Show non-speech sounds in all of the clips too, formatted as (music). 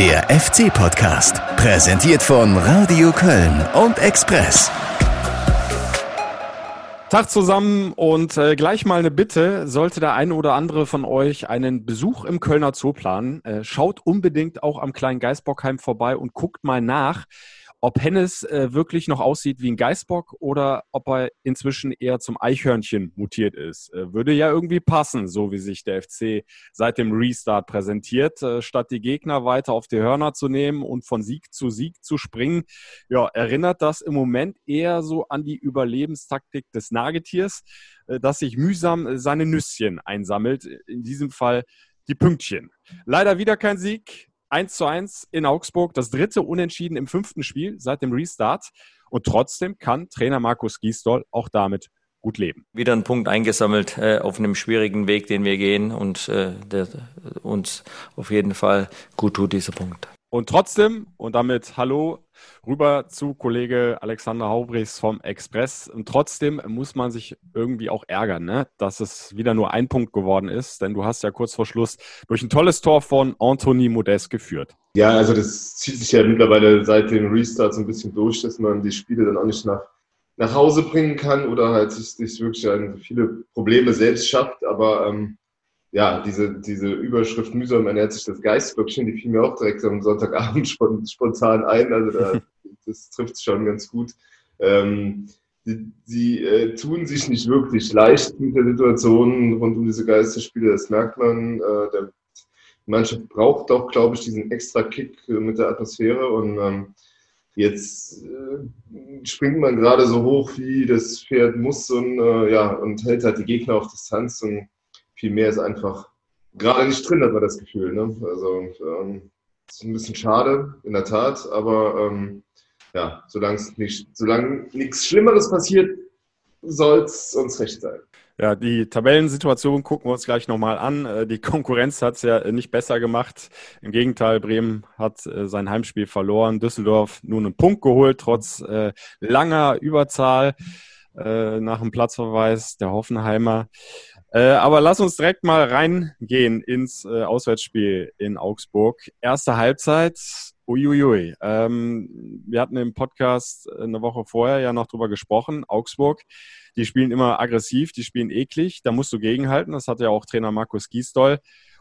Der FC-Podcast, präsentiert von Radio Köln und Express. Tag zusammen und äh, gleich mal eine Bitte, sollte der eine oder andere von euch einen Besuch im Kölner Zoo planen, äh, schaut unbedingt auch am kleinen Geisbockheim vorbei und guckt mal nach, ob Hennes äh, wirklich noch aussieht wie ein Geißbock oder ob er inzwischen eher zum Eichhörnchen mutiert ist. Äh, würde ja irgendwie passen, so wie sich der FC seit dem Restart präsentiert. Äh, statt die Gegner weiter auf die Hörner zu nehmen und von Sieg zu Sieg zu springen, ja, erinnert das im Moment eher so an die Überlebenstaktik des Nagetiers, äh, das sich mühsam seine Nüsschen einsammelt. In diesem Fall die Pünktchen. Leider wieder kein Sieg. 1 zu 1 in Augsburg, das dritte Unentschieden im fünften Spiel seit dem Restart. Und trotzdem kann Trainer Markus Giesdoll auch damit gut leben. Wieder ein Punkt eingesammelt äh, auf einem schwierigen Weg, den wir gehen und äh, der uns auf jeden Fall gut tut, dieser Punkt. Und trotzdem, und damit hallo rüber zu Kollege Alexander Haubrichs vom Express. Und trotzdem muss man sich irgendwie auch ärgern, ne? dass es wieder nur ein Punkt geworden ist, denn du hast ja kurz vor Schluss durch ein tolles Tor von Anthony Modest geführt. Ja, also das zieht sich ja mittlerweile seit dem Restart so ein bisschen durch, dass man die Spiele dann auch nicht nach, nach Hause bringen kann oder halt sich, sich wirklich an viele Probleme selbst schafft. Aber ähm, ja, diese, diese Überschrift mühsam ernährt sich das Geistböckchen, die fiel mir auch direkt am Sonntagabend (laughs) spontan ein. Also da, (laughs) das trifft schon ganz gut. Ähm, sie, sie äh, tun sich nicht wirklich leicht mit der Situation rund um diese Geisterspiele, das merkt man. Äh, der, die Mannschaft braucht doch, glaube ich, diesen extra Kick mit der Atmosphäre und ähm, jetzt äh, springt man gerade so hoch, wie das Pferd muss und, äh, ja, und hält halt die Gegner auf Distanz und viel mehr ist einfach gerade nicht drin, hat man das Gefühl. Ne? Also ähm, ist ein bisschen schade, in der Tat, aber ähm, ja, solange nicht, solange nichts Schlimmeres passiert, soll es uns recht sein. Ja, die Tabellensituation gucken wir uns gleich nochmal an. Äh, die Konkurrenz hat es ja nicht besser gemacht. Im Gegenteil, Bremen hat äh, sein Heimspiel verloren. Düsseldorf nun einen Punkt geholt, trotz äh, langer Überzahl nach dem Platzverweis der Hoffenheimer. Äh, aber lass uns direkt mal reingehen ins äh, Auswärtsspiel in Augsburg. Erste Halbzeit, uiuiui. Ähm, wir hatten im Podcast eine Woche vorher ja noch drüber gesprochen. Augsburg, die spielen immer aggressiv, die spielen eklig, da musst du gegenhalten. Das hat ja auch Trainer Markus Giesdoll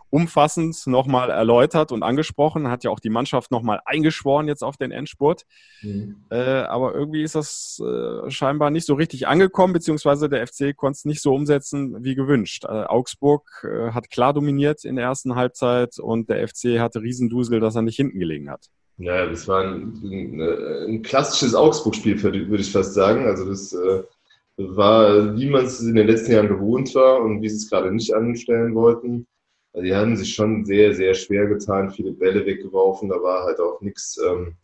umfassend nochmal erläutert und angesprochen, hat ja auch die Mannschaft nochmal eingeschworen jetzt auf den Endspurt. Mhm. Äh, aber irgendwie ist das äh, scheinbar nicht so richtig angekommen, beziehungsweise der FC konnte es nicht so umsetzen wie gewünscht. Äh, Augsburg äh, hat klar dominiert in der ersten Halbzeit und der FC hatte Riesendusel, dass er nicht hinten gelegen hat. Ja, das war ein, ein, ein klassisches Augsburg-Spiel, würde ich fast sagen. Also das äh, war, wie man es in den letzten Jahren gewohnt war und wie sie es gerade nicht anstellen wollten. Also die haben sich schon sehr, sehr schwer getan, viele Bälle weggeworfen, da war halt auch nichts ähm,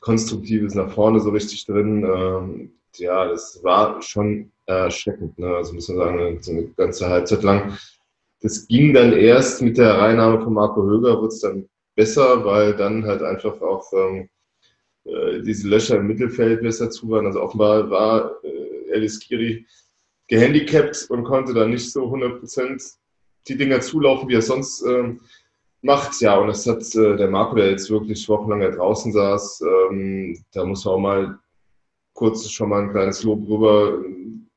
Konstruktives nach vorne so richtig drin. Ähm, ja, das war schon erschreckend, ne? also muss man sagen, so eine ganze Halbzeit lang. Das ging dann erst mit der Reinnahme von Marco Höger, wurde es dann besser, weil dann halt einfach auch ähm, äh, diese Löcher im Mittelfeld besser zu waren. Also offenbar war äh, Alice Kiri gehandicapt und konnte dann nicht so 100 Prozent die Dinger zulaufen, wie er sonst ähm, macht. Ja, und das hat äh, der Marco, der jetzt wirklich wochenlang da draußen saß, ähm, da muss man auch mal kurz schon mal ein kleines Lob rüber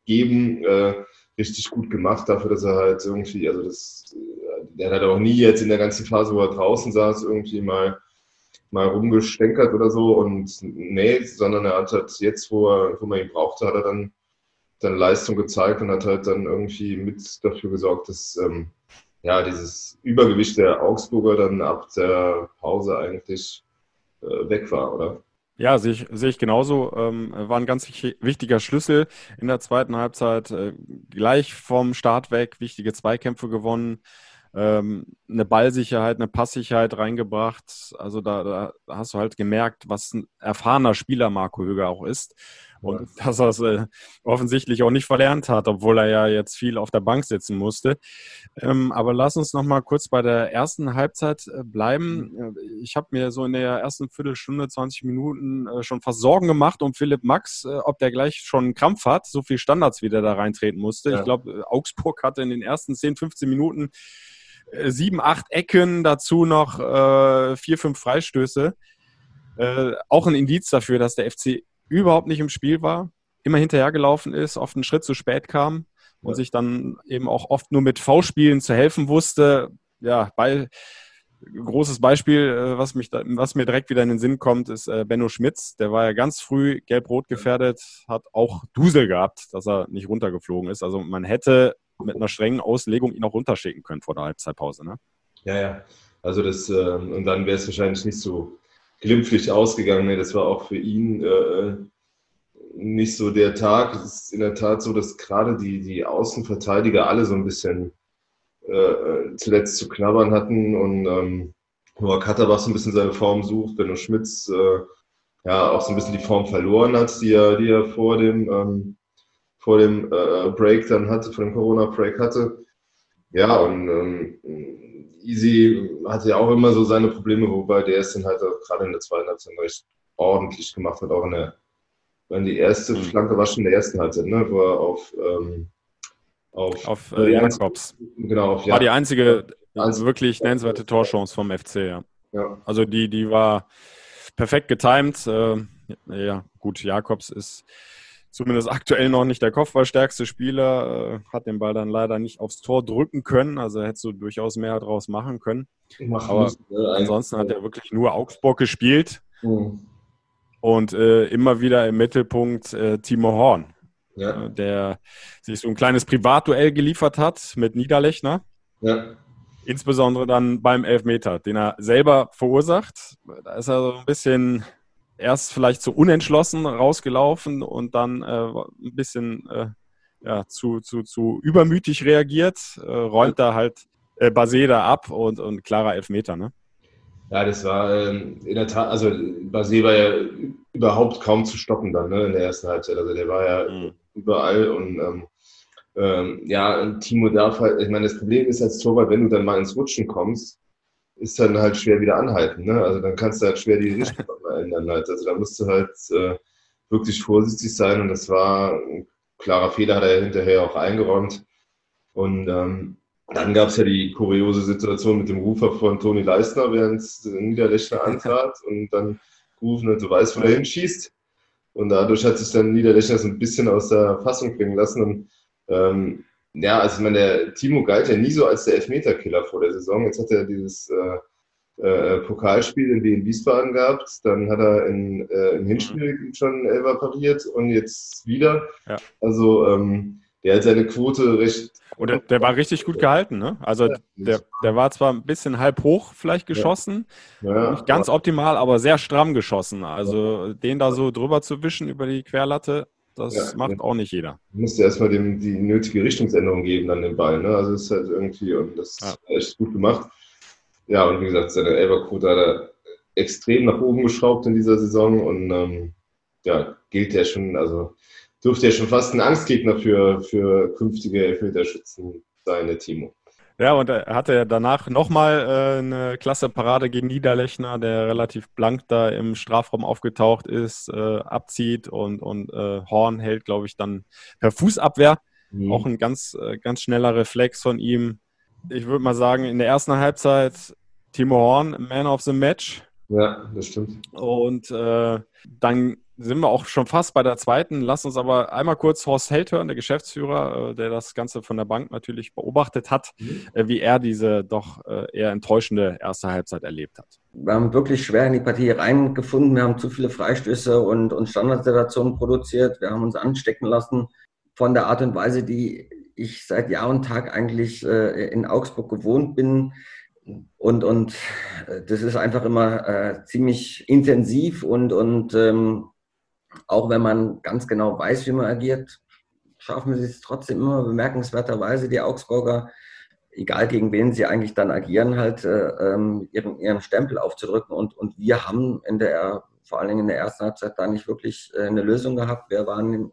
geben. Äh, richtig gut gemacht dafür, dass er halt irgendwie, also das, äh, der hat auch nie jetzt in der ganzen Phase, wo er draußen saß, irgendwie mal mal rumgestänkert oder so und nee, sondern er hat halt jetzt, wo, er, wo man ihn brauchte, hat er dann, dann Leistung gezeigt und hat halt dann irgendwie mit dafür gesorgt, dass ähm, ja, dieses Übergewicht der Augsburger dann ab der Pause eigentlich äh, weg war, oder? Ja, sehe ich, sehe ich genauso. Ähm, war ein ganz wichtiger Schlüssel in der zweiten Halbzeit. Äh, gleich vom Start weg wichtige Zweikämpfe gewonnen, ähm, eine Ballsicherheit, eine Passsicherheit reingebracht. Also da, da hast du halt gemerkt, was ein erfahrener Spieler Marco Höger auch ist. Und ja. dass er es äh, offensichtlich auch nicht verlernt hat, obwohl er ja jetzt viel auf der Bank sitzen musste. Ähm, aber lass uns noch mal kurz bei der ersten Halbzeit äh, bleiben. Mhm. Äh, ich habe mir so in der ersten Viertelstunde, 20 Minuten äh, schon fast Sorgen gemacht um Philipp Max, äh, ob der gleich schon einen Krampf hat, so viel Standards wieder da reintreten musste. Ja. Ich glaube, äh, Augsburg hatte in den ersten 10, 15 Minuten sieben, acht Ecken, dazu noch vier, fünf Freistöße. Äh, auch ein Indiz dafür, dass der FC überhaupt nicht im Spiel war, immer hinterhergelaufen ist, oft einen Schritt zu spät kam und ja. sich dann eben auch oft nur mit V-Spielen zu helfen wusste. Ja, bei, großes Beispiel, äh, was, mich da, was mir direkt wieder in den Sinn kommt, ist äh, Benno Schmitz. Der war ja ganz früh gelb-rot gefährdet, hat auch Dusel gehabt, dass er nicht runtergeflogen ist. Also man hätte mit einer strengen Auslegung ihn auch runterschicken können vor der Halbzeitpause. Ne? Ja, ja. Also das, äh, und dann wäre es wahrscheinlich nicht so glimpflich ausgegangen. Das war auch für ihn äh, nicht so der Tag. Es ist in der Tat so, dass gerade die, die Außenverteidiger alle so ein bisschen äh, zuletzt zu knabbern hatten und ähm, Noah Katterbach so ein bisschen seine Form sucht, Benno Schmitz äh, ja auch so ein bisschen die Form verloren hat, die er, die er vor dem, ähm, vor dem äh, Break dann hatte, vor dem Corona-Break hatte. Ja, und ähm, Easy hatte ja auch immer so seine Probleme, wobei der es dann halt gerade in der zweiten Halbzeit recht ordentlich gemacht hat, auch in der, wenn die erste mhm. Flanke war schon in der ersten Halbzeit, ne, wo er auf, ähm, auf, auf äh, Jakobs. Genau, auf War die einzige also, wirklich nennenswerte Torchance vom FC, ja. ja. Also die, die war perfekt getimed. Äh, ja, gut, Jakobs ist zumindest aktuell noch nicht der kopfballstärkste Spieler, äh, hat den Ball dann leider nicht aufs Tor drücken können, also hättest du durchaus mehr daraus machen können. Machen Aber müssen, äh, ansonsten hat er wirklich nur Augsburg gespielt mhm. und äh, immer wieder im Mittelpunkt äh, Timo Horn, ja. Äh, der sich so ein kleines Privatduell geliefert hat mit Niederlechner. Ja. Insbesondere dann beim Elfmeter, den er selber verursacht. Da ist er so ein bisschen erst vielleicht zu unentschlossen rausgelaufen und dann äh, ein bisschen äh, ja, zu, zu, zu übermütig reagiert, äh, räumt da halt äh, Baseda ab und, und klarer Elfmeter, ne? Ja, das war ähm, in der Tat, also Basé war ja überhaupt kaum zu stoppen dann ne, in der ersten Halbzeit. Also der war ja mhm. überall und ähm, ähm, ja, Timo darf halt, ich meine, das Problem ist als Torwart, wenn du dann mal ins Rutschen kommst, ist dann halt schwer wieder anhalten. Ne? Also dann kannst du halt schwer die Richtung ändern. Halt. Also da musst du halt äh, wirklich vorsichtig sein und das war ein klarer Fehler, hat er hinterher auch eingeräumt. Und ähm, dann gab es ja die kuriose Situation mit dem Rufer von Toni Leistner, während Niederlechner antrat und dann gerufen hat, du weißt, wo er hinschießt. Und dadurch hat sich dann Niederlechner so ein bisschen aus der Fassung bringen lassen. Und ähm, ja, also ich meine, der Timo galt ja nie so als der Elfmeterkiller vor der Saison. Jetzt hat er dieses äh, äh, Pokalspiel in Wien Wiesbaden gehabt, dann hat er in, äh, im Hinspiel mhm. schon Elfer pariert und jetzt wieder. Ja. Also ähm, der hat seine Quote recht. Und der, der war richtig gut gehalten, ne? Also der, der war zwar ein bisschen halb hoch vielleicht geschossen, ja. Ja, nicht ganz optimal, aber sehr stramm geschossen. Also den da so drüber zu wischen über die Querlatte, das ja, macht auch nicht jeder. Musste erstmal dem, die nötige Richtungsänderung geben an den Ball. Ne? Also es ist halt irgendwie, und das ja. ist echt gut gemacht. Ja, und wie gesagt, seine Elberquote hat er extrem nach oben geschraubt in dieser Saison und ähm, ja, gilt ja schon, also dürfte ja schon fast ein Angstgegner für, für künftige Elfmeterschützen sein, der Timo. Ja, und er hatte ja danach nochmal äh, eine klasse Parade gegen Niederlechner, der relativ blank da im Strafraum aufgetaucht ist, äh, abzieht und, und äh, Horn hält, glaube ich, dann per Fußabwehr. Mhm. Auch ein ganz, äh, ganz schneller Reflex von ihm. Ich würde mal sagen, in der ersten Halbzeit Timo Horn, Man of the Match. Ja, das stimmt. Und äh, dann sind wir auch schon fast bei der zweiten. Lass uns aber einmal kurz Horst Held hören, der Geschäftsführer, äh, der das Ganze von der Bank natürlich beobachtet hat, mhm. Äh, wie er diese doch äh, eher enttäuschende erste Halbzeit erlebt hat. Wir haben wirklich schwer in die Partie reingefunden. Wir haben zu viele Freistöße und, und Standardsituationen produziert. Wir haben uns anstecken lassen von der Art und Weise, die ich seit Jahr und Tag eigentlich in Augsburg gewohnt bin. Und, und das ist einfach immer äh, ziemlich intensiv und, und ähm, auch wenn man ganz genau weiß, wie man agiert, schaffen sie es trotzdem immer bemerkenswerterweise, die Augsburger, egal gegen wen sie eigentlich dann agieren, halt äh, ähm, ihren, ihren Stempel aufzudrücken. Und, und wir haben in der, vor allen Dingen in der ersten Halbzeit da nicht wirklich äh, eine Lösung gehabt. Wir waren,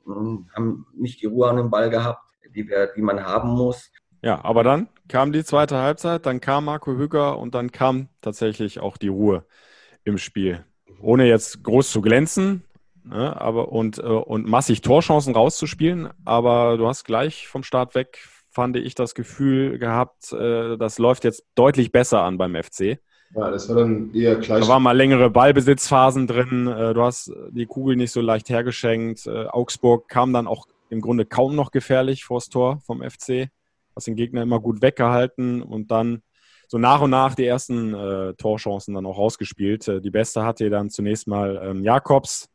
haben nicht die Ruhe an dem Ball gehabt, die, wir, die man haben muss. Ja, aber dann kam die zweite Halbzeit, dann kam Marco Hüger und dann kam tatsächlich auch die Ruhe im Spiel. Ohne jetzt groß zu glänzen, ne, aber und, äh, und massig Torchancen rauszuspielen, aber du hast gleich vom Start weg fand ich das Gefühl gehabt, äh, das läuft jetzt deutlich besser an beim FC. Ja, das war dann eher gleich. Da waren mal längere Ballbesitzphasen drin. Äh, du hast die Kugel nicht so leicht hergeschenkt. Augsburg kam dann auch im Grunde kaum noch gefährlich vors Tor vom FC. Hast den Gegner immer gut weggehalten und dann so nach und nach die ersten äh, Torchancen dann auch rausgespielt. Die beste hatte dann zunächst mal ähm, Jakobs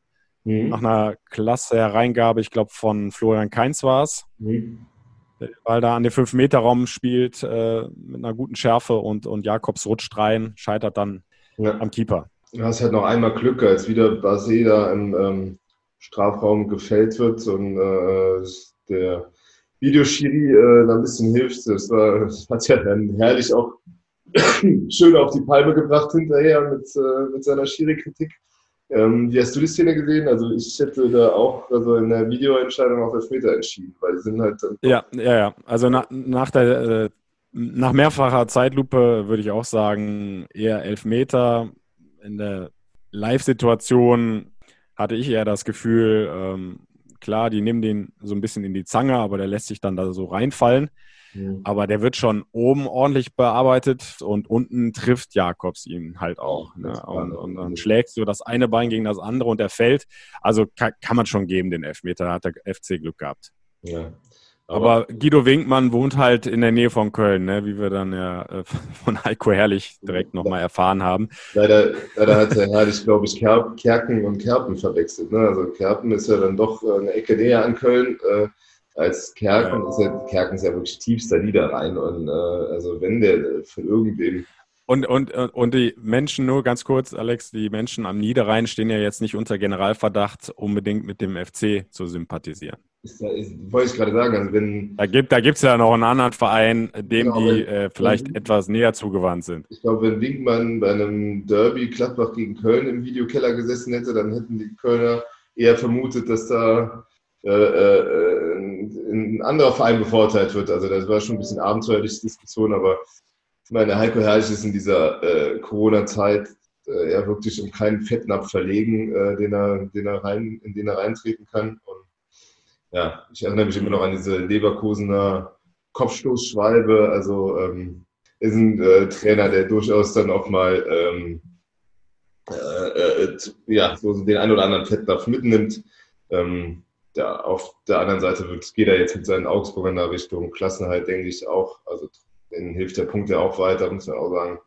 mhm. nach einer klasse Hereingabe, ich glaube von Florian Keins war es. Mhm. Weil da an den 5-Meter-Raum spielt äh, mit einer guten Schärfe und, und Jakobs rutscht rein, scheitert dann ja. am Keeper. Du hast halt noch einmal Glück, als wieder Basé da im ähm, Strafraum gefällt wird und äh, der Videoschiri äh, da ein bisschen hilft. Das, war, das hat ja dann herrlich auch (clears throat) schön auf die Palme gebracht hinterher mit, äh, mit seiner Schiri-Kritik. Ähm, wie hast du die Szene gesehen? Also ich hätte da auch also in der Videoentscheidung auf Elfmeter entschieden, weil die sind halt. Ja, ja, ja. Also na, nach der äh, nach mehrfacher Zeitlupe würde ich auch sagen, eher Elfmeter. In der Live-Situation hatte ich eher das Gefühl, ähm, klar, die nehmen den so ein bisschen in die Zange, aber der lässt sich dann da so reinfallen. Mhm. Aber der wird schon oben ordentlich bearbeitet und unten trifft Jakobs ihn halt auch. Ne? Und, und, dann schlägst du das eine Bein gegen das andere und er fällt. Also kann, kann man schon geben, den Elfmeter. Da hat der FC Glück gehabt. Ja. Aber, Guido Winkmann wohnt halt in der Nähe von Köln, ne? wie wir dann ja äh, (laughs) von Heiko Herrlich direkt nochmal erfahren haben. Leider, leider hat er Herrlich, glaube ich, Kerken und Kerpen verwechselt. Ne? Also Kerpen ist ja dann doch äh, eine Ecke näher an Köln. Äh, als Kerken. Ja. Ist ja, Kerken ist ja wirklich tiefster Niederrhein. Und äh, also wenn der von irgendwem. Und, und, und die Menschen, nur ganz kurz, Alex, die Menschen am Niederrhein stehen ja jetzt nicht unter Generalverdacht, unbedingt mit dem FC zu sympathisieren. Ist, ist, wollte ich gerade sagen. Also wenn, da gibt es ja noch einen anderen Verein, dem genau, die wenn, äh, vielleicht wenn, etwas näher zugewandt sind. Ich glaube, wenn Winkmann bei einem Derby Gladbach gegen Köln im Videokeller gesessen hätte, dann hätten die Kölner eher vermutet, dass da äh, äh, ein anderer Verein bevorteilt wird. Also das war schon ein bisschen abenteuerliche Diskussion, aber ich meine, Heiko Herrlich ist in dieser äh, Corona-Zeit äh, ja wirklich um keinen Fettnapf verlegen, äh, den er, den er rein, in den er reintreten kann. Und ja, ich erinnere mich immer noch an diese Leverkusener Kopfstoßschwalbe. Also ähm, ist ein äh, Trainer, der durchaus dann auch mal ähm, äh, ja, so den ein oder anderen Fettnapf mitnimmt. Ähm, der, auf der anderen Seite wird, geht er jetzt mit seinen Augsburgern in Richtung Klassenheit, denke ich auch. Also denen hilft der Punkt ja auch weiter, muss man auch sagen.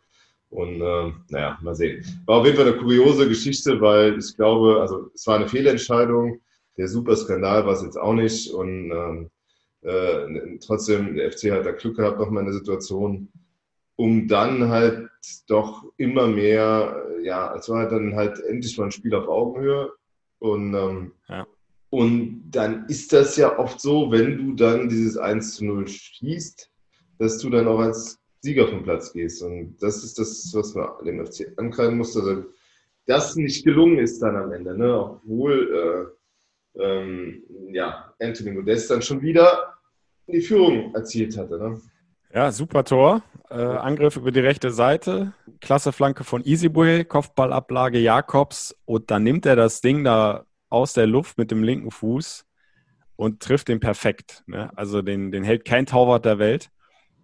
Und äh, naja, mal sehen. War auf jeden Fall eine kuriose Geschichte, weil ich glaube, also es war eine Fehlentscheidung. Der Superskandal war es jetzt auch nicht. Und ähm, äh, trotzdem, der FC hat da Glück gehabt nochmal in der Situation, um dann halt doch immer mehr, ja, es war dann halt endlich mal ein Spiel auf Augenhöhe. Und ähm, ja. Und dann ist das ja oft so, wenn du dann dieses 1 zu 0 schießt, dass du dann auch als Sieger vom Platz gehst. Und das ist das, was man dem FC ankreiden muss, dass das nicht gelungen ist dann am Ende. Ne? Obwohl äh, ähm, ja, Anthony Modest dann schon wieder die Führung erzielt hatte. Ne? Ja, super Tor. Äh, Angriff über die rechte Seite. Klasse Flanke von Easybull, Kopfballablage Jakobs. Und dann nimmt er das Ding da aus der Luft mit dem linken Fuß und trifft den perfekt. Ne? Also den, den hält kein Torwart der Welt.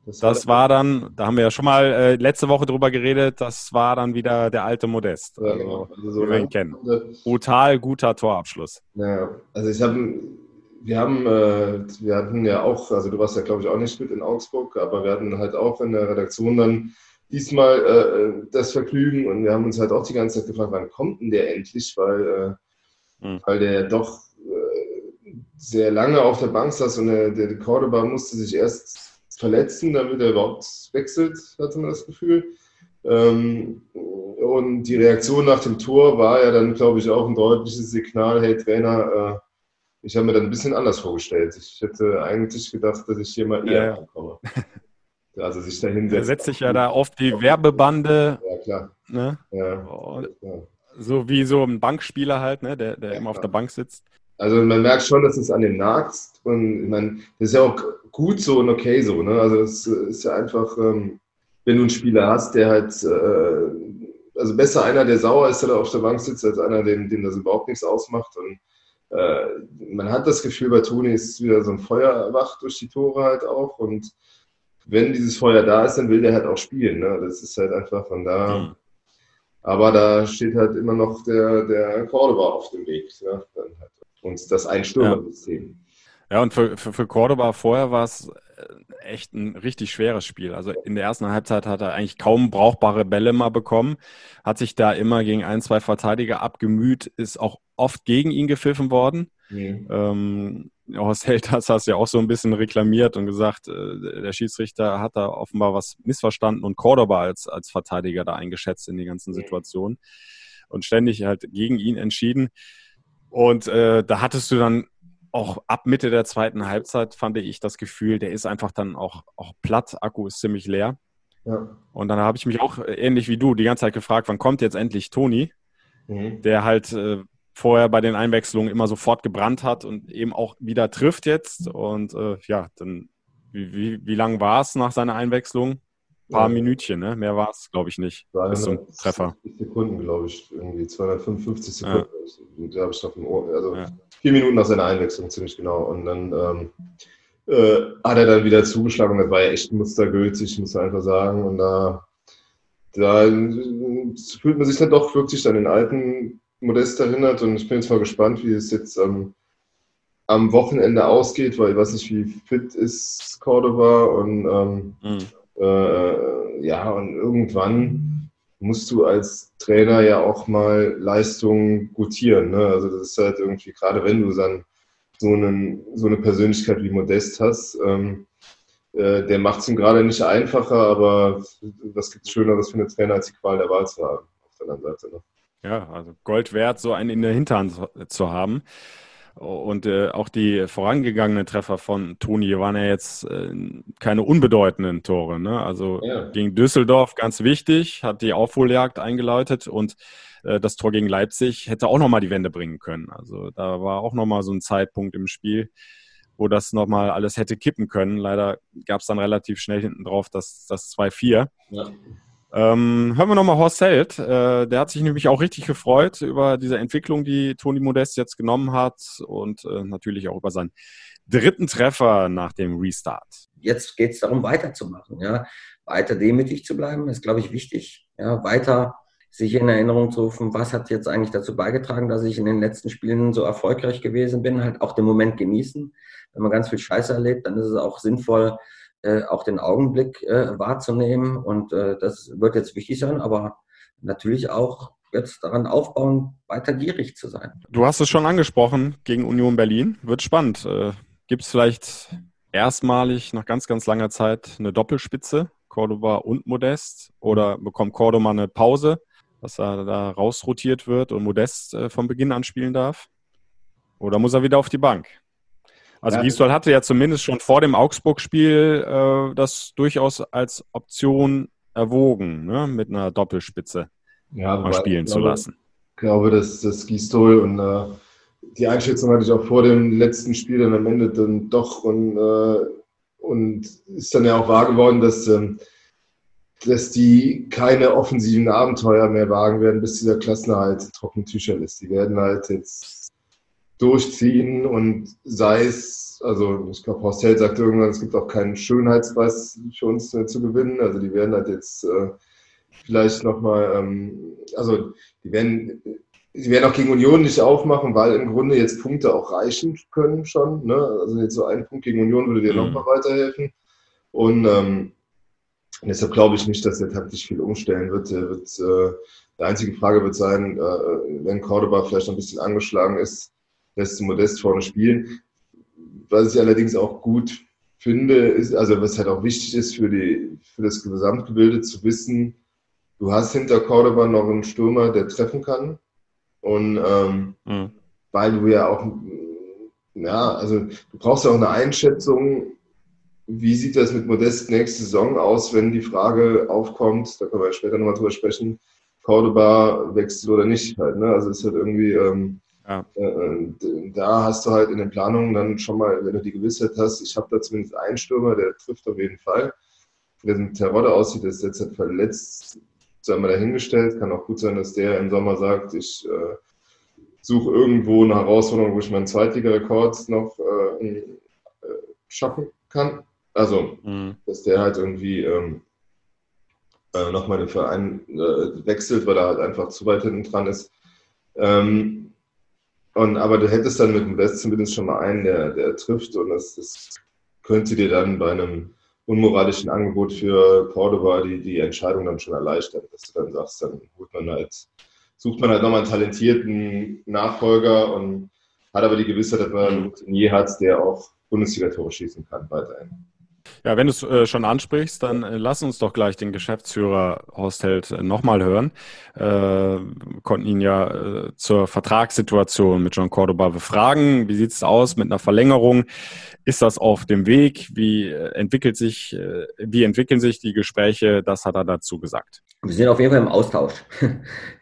Das, das war dann, da haben wir ja schon mal äh, letzte Woche drüber geredet, das war dann wieder der alte Modest, ja, also, genau. also so wie wir ihn kennen. Brutal guter Torabschluss. Ja, also ich habe, wir haben, äh, wir hatten ja auch, also du warst ja glaube ich auch nicht mit in Augsburg, aber wir hatten halt auch in der Redaktion dann diesmal äh, das Vergnügen und wir haben uns halt auch die ganze Zeit gefragt, wann kommt denn der endlich, weil äh, mhm. weil der doch äh, sehr lange auf der Bank saß und der, der Cordoba musste sich erst verletzen, damit er überhaupt wechselt, hatte man das Gefühl. Ähm, und die Reaktion nach dem Tor war ja dann, glaube ich, auch ein deutliches Signal, hey Trainer, äh, ich habe mir dann ein bisschen anders vorgestellt. Ich hätte eigentlich gedacht, dass ich hier mal eher ja. komme. (laughs) Also sich dahin setzt. Er setzt sich ja da auf die Werbebande. Ja, klar. Ne? Ja, und, ja. So wie so ein Bankspieler halt, ne, der, der ja, immer auf der Bank sitzt. Also man merkt schon, dass es an dem nagt. Und ich meine, das ist ja auch gut so und okay so. Ne? Also es ist ja einfach, ähm, wenn du einen Spieler hast, der halt, äh, also besser einer, der sauer ist, der da auf der Bank sitzt, als einer, dem, dem das überhaupt nichts ausmacht. Und äh, man hat das Gefühl, bei Toni ist wieder so ein Feuer erwacht durch die Tore halt auch und wenn dieses Feuer da ist, dann will der halt auch spielen. Ne? Das ist halt einfach von da. Mhm. Aber da steht halt immer noch der, der Cordoba auf dem Weg. Ne? Halt. Und das Einstürmer-System. Ja. ja, und für, für, für Cordoba vorher war es äh, echt ein richtig schweres Spiel. Also in der ersten Halbzeit hat er eigentlich kaum brauchbare Bälle mal bekommen, hat sich da immer gegen ein, zwei Verteidiger abgemüht, ist auch oft gegen ihn gepfiffen worden. Mhm. Ähm, Horst Held hat das ja auch so ein bisschen reklamiert und gesagt, äh, der Schiedsrichter hat da offenbar was missverstanden und Cordoba als, als Verteidiger da eingeschätzt in die ganzen Situationen und ständig halt gegen ihn entschieden. Und äh, da hattest du dann auch ab Mitte der zweiten Halbzeit, fand ich das Gefühl, der ist einfach dann auch, auch platt, Akku ist ziemlich leer. Ja. Und dann habe ich mich auch äh, ähnlich wie du die ganze Zeit gefragt, wann kommt jetzt endlich Toni, mhm. der halt äh, vorher bei den Einwechslungen immer sofort gebrannt hat und eben auch wieder trifft jetzt. Und äh, ja, dann, wie, wie, wie lang war es nach seiner Einwechslung? Ein paar ja. Minütchen, ne? Mehr war es, glaube ich, nicht. Bis zum Treffer. Sekunden, glaube ich, irgendwie 255 Sekunden. Ja. Da habe ich noch im Ohr. Also ja. vier Minuten nach seiner Einwechslung, ziemlich genau. Und dann ähm, äh, hat er dann wieder zugeschlagen. Das war ja echt mustergültig, muss man einfach sagen. Und da, da fühlt man sich dann doch wirklich an den alten Modest erinnert und ich bin jetzt mal gespannt, wie es jetzt ähm, am Wochenende ausgeht, weil ich weiß nicht, wie fit ist Cordova und ähm, mhm. äh, ja, und irgendwann musst du als Trainer ja auch mal Leistungen gutieren. Ne? Also das ist halt irgendwie, gerade wenn du dann so, einen, so eine Persönlichkeit wie Modest hast, ähm, äh, der macht es ihm gerade nicht einfacher, aber was gibt es Schöneres für einen Trainer, als die Qual der Wahl zu haben, auf der anderen Seite. Ne? Ja, also Gold wert, so einen in der Hinterhand zu haben. Und äh, auch die vorangegangenen Treffer von Toni waren ja jetzt äh, keine unbedeutenden Tore. Ne? Also ja. gegen Düsseldorf ganz wichtig, hat die Aufholjagd eingeleitet und äh, das Tor gegen Leipzig hätte auch nochmal die Wende bringen können. Also da war auch nochmal so ein Zeitpunkt im Spiel, wo das nochmal alles hätte kippen können. Leider gab es dann relativ schnell hinten drauf das, das 2-4. Ja. Ähm, hören wir nochmal Horst Held. Äh, der hat sich nämlich auch richtig gefreut über diese Entwicklung, die Toni Modest jetzt genommen hat und äh, natürlich auch über seinen dritten Treffer nach dem Restart. Jetzt geht es darum, weiterzumachen, ja, weiter demütig zu bleiben, ist, glaube ich, wichtig. Ja, weiter sich in Erinnerung zu rufen, was hat jetzt eigentlich dazu beigetragen, dass ich in den letzten Spielen so erfolgreich gewesen bin, halt auch den Moment genießen. Wenn man ganz viel Scheiße erlebt, dann ist es auch sinnvoll, äh, auch den Augenblick äh, wahrzunehmen. Und äh, das wird jetzt wichtig sein, aber natürlich auch jetzt daran aufbauen, weiter gierig zu sein. Du hast es schon angesprochen, gegen Union Berlin. Wird spannend. Äh, Gibt es vielleicht erstmalig nach ganz, ganz langer Zeit eine Doppelspitze, Cordoba und Modest? Oder bekommt Cordoba eine Pause, dass er da rausrotiert wird und Modest äh, von Beginn an spielen darf? Oder muss er wieder auf die Bank? Also ja. Gisdol hatte ja zumindest schon vor dem Augsburg-Spiel äh, das durchaus als Option erwogen, ne? mit einer Doppelspitze ja, mal spielen glaube, zu lassen. Ich glaube, dass das Gisdol und äh, die Einschätzung hatte ich auch vor dem letzten Spiel dann am Ende dann doch und, äh, und ist dann ja auch wahr geworden, dass, ähm, dass die keine offensiven Abenteuer mehr wagen werden, bis dieser Klassenerhalt trocken Tücher ist. Die werden halt jetzt durchziehen und sei es, also ich glaube, Horst Held sagte irgendwann, es gibt auch keinen Schönheitspreis für uns äh, zu gewinnen. Also die werden halt jetzt äh, vielleicht nochmal, ähm, also die werden, die werden auch gegen Union nicht aufmachen, weil im Grunde jetzt Punkte auch reichen können schon. Ne? Also jetzt so ein Punkt gegen Union würde dir mhm. nochmal weiterhelfen. Und ähm, deshalb glaube ich nicht, dass er taktisch viel umstellen wird. Er wird äh, die einzige Frage wird sein, äh, wenn Cordoba vielleicht ein bisschen angeschlagen ist, lässt du Modest vorne spielen. Was ich allerdings auch gut finde, ist, also was halt auch wichtig ist für, die, für das Gesamtgebilde zu wissen, du hast hinter Cordoba noch einen Stürmer, der treffen kann. Und ähm, mhm. weil du ja auch, ja, also du brauchst ja auch eine Einschätzung, wie sieht das mit Modest nächste Saison aus, wenn die Frage aufkommt, da können wir später nochmal drüber sprechen, Cordoba wechselt oder nicht halt, ne? Also es ist halt irgendwie, ähm, ja. Äh, da hast du halt in den Planungen dann schon mal, wenn du die Gewissheit hast, ich habe da zumindest einen Stürmer, der trifft auf jeden Fall. Wie mit Terodde aussieht, ist jetzt halt verletzt, sei mal dahingestellt. Kann auch gut sein, dass der im Sommer sagt, ich äh, suche irgendwo eine Herausforderung, wo ich meinen Zweitliga-Rekord noch äh, äh, schaffen kann. Also, mhm. dass der halt irgendwie ähm, äh, nochmal den Verein äh, wechselt, weil er halt einfach zu weit hinten dran ist. Ähm, und, aber du hättest dann mit dem West zumindest schon mal einen, der, der trifft und das, das könnte dir dann bei einem unmoralischen Angebot für Cordoba die, die Entscheidung dann schon erleichtern, dass du dann sagst, dann holt man halt, sucht man halt nochmal einen talentierten Nachfolger und hat aber die Gewissheit, dass man einen Routinier hat, der auch Bundesliga-Tore schießen kann weiterhin. Ja, wenn du es äh, schon ansprichst, dann äh, lass uns doch gleich den Geschäftsführer Horst Held äh, nochmal hören. Äh, konnten ihn ja äh, zur Vertragssituation mit John Cordoba befragen. Wie sieht es aus mit einer Verlängerung? Ist das auf dem Weg? Wie äh, entwickelt sich, äh, wie entwickeln sich die Gespräche? Das hat er dazu gesagt. Wir sind auf jeden Fall im Austausch. (laughs)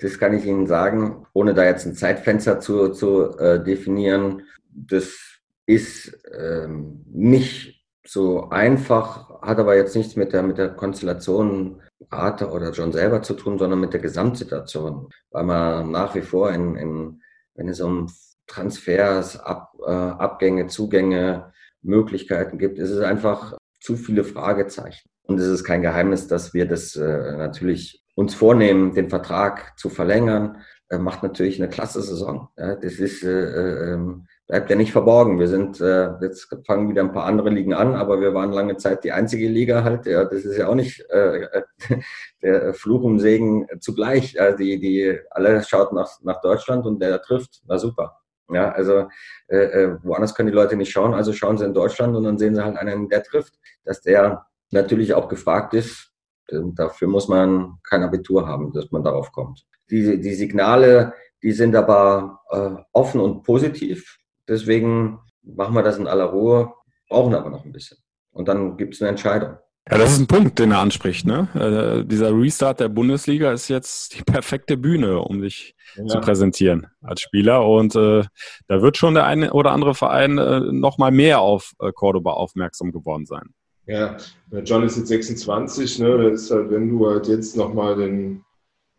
Das kann ich Ihnen sagen, ohne da jetzt ein Zeitfenster zu, zu definieren. Das ist ähm, nicht so einfach, hat aber jetzt nichts mit der, mit der Konstellation Arthur oder John selber zu tun, sondern mit der Gesamtsituation. Weil man nach wie vor, in, in, wenn es um Transfers, Ab, äh, Abgänge, Zugänge, Möglichkeiten gibt, ist es einfach zu viele Fragezeichen. Und es ist kein Geheimnis, dass wir das äh, natürlich uns vornehmen, den Vertrag zu verlängern. Äh, macht natürlich eine klasse Saison. Ja, das ist äh, äh ähm, bleibt ja nicht verborgen. Wir sind, äh, jetzt fangen wieder ein paar andere Ligen an, aber wir waren lange Zeit die einzige Liga halt. Ja, das ist ja auch nicht äh, (laughs) der Fluch und Segen zugleich. Ja, die, die alle schaut nach, nach Deutschland und der trifft. Na super. Ja, also äh, äh, woanders können die Leute nicht schauen, also schauen sie in Deutschland und dann sehen sie halt einen, der trifft. Dass der natürlich auch gefragt ist, dafür muss man kein Abitur haben, dass man darauf kommt. Die, die Signale, die sind aber äh, offen und positiv. Deswegen machen wir das in aller Ruhe, brauchen aber noch ein bisschen. Und dann gibt es eine Entscheidung. Ja, das ist ein Punkt, den er anspricht. Ne? Äh, dieser Restart der Bundesliga ist jetzt die perfekte Bühne, um sich ja. zu präsentieren als Spieler. Und äh, da wird schon der eine oder andere Verein äh, noch mal mehr auf äh, Cordoba aufmerksam geworden sein. Ja, John ist jetzt 26. Ne? Das ist halt, wenn du halt jetzt noch mal den,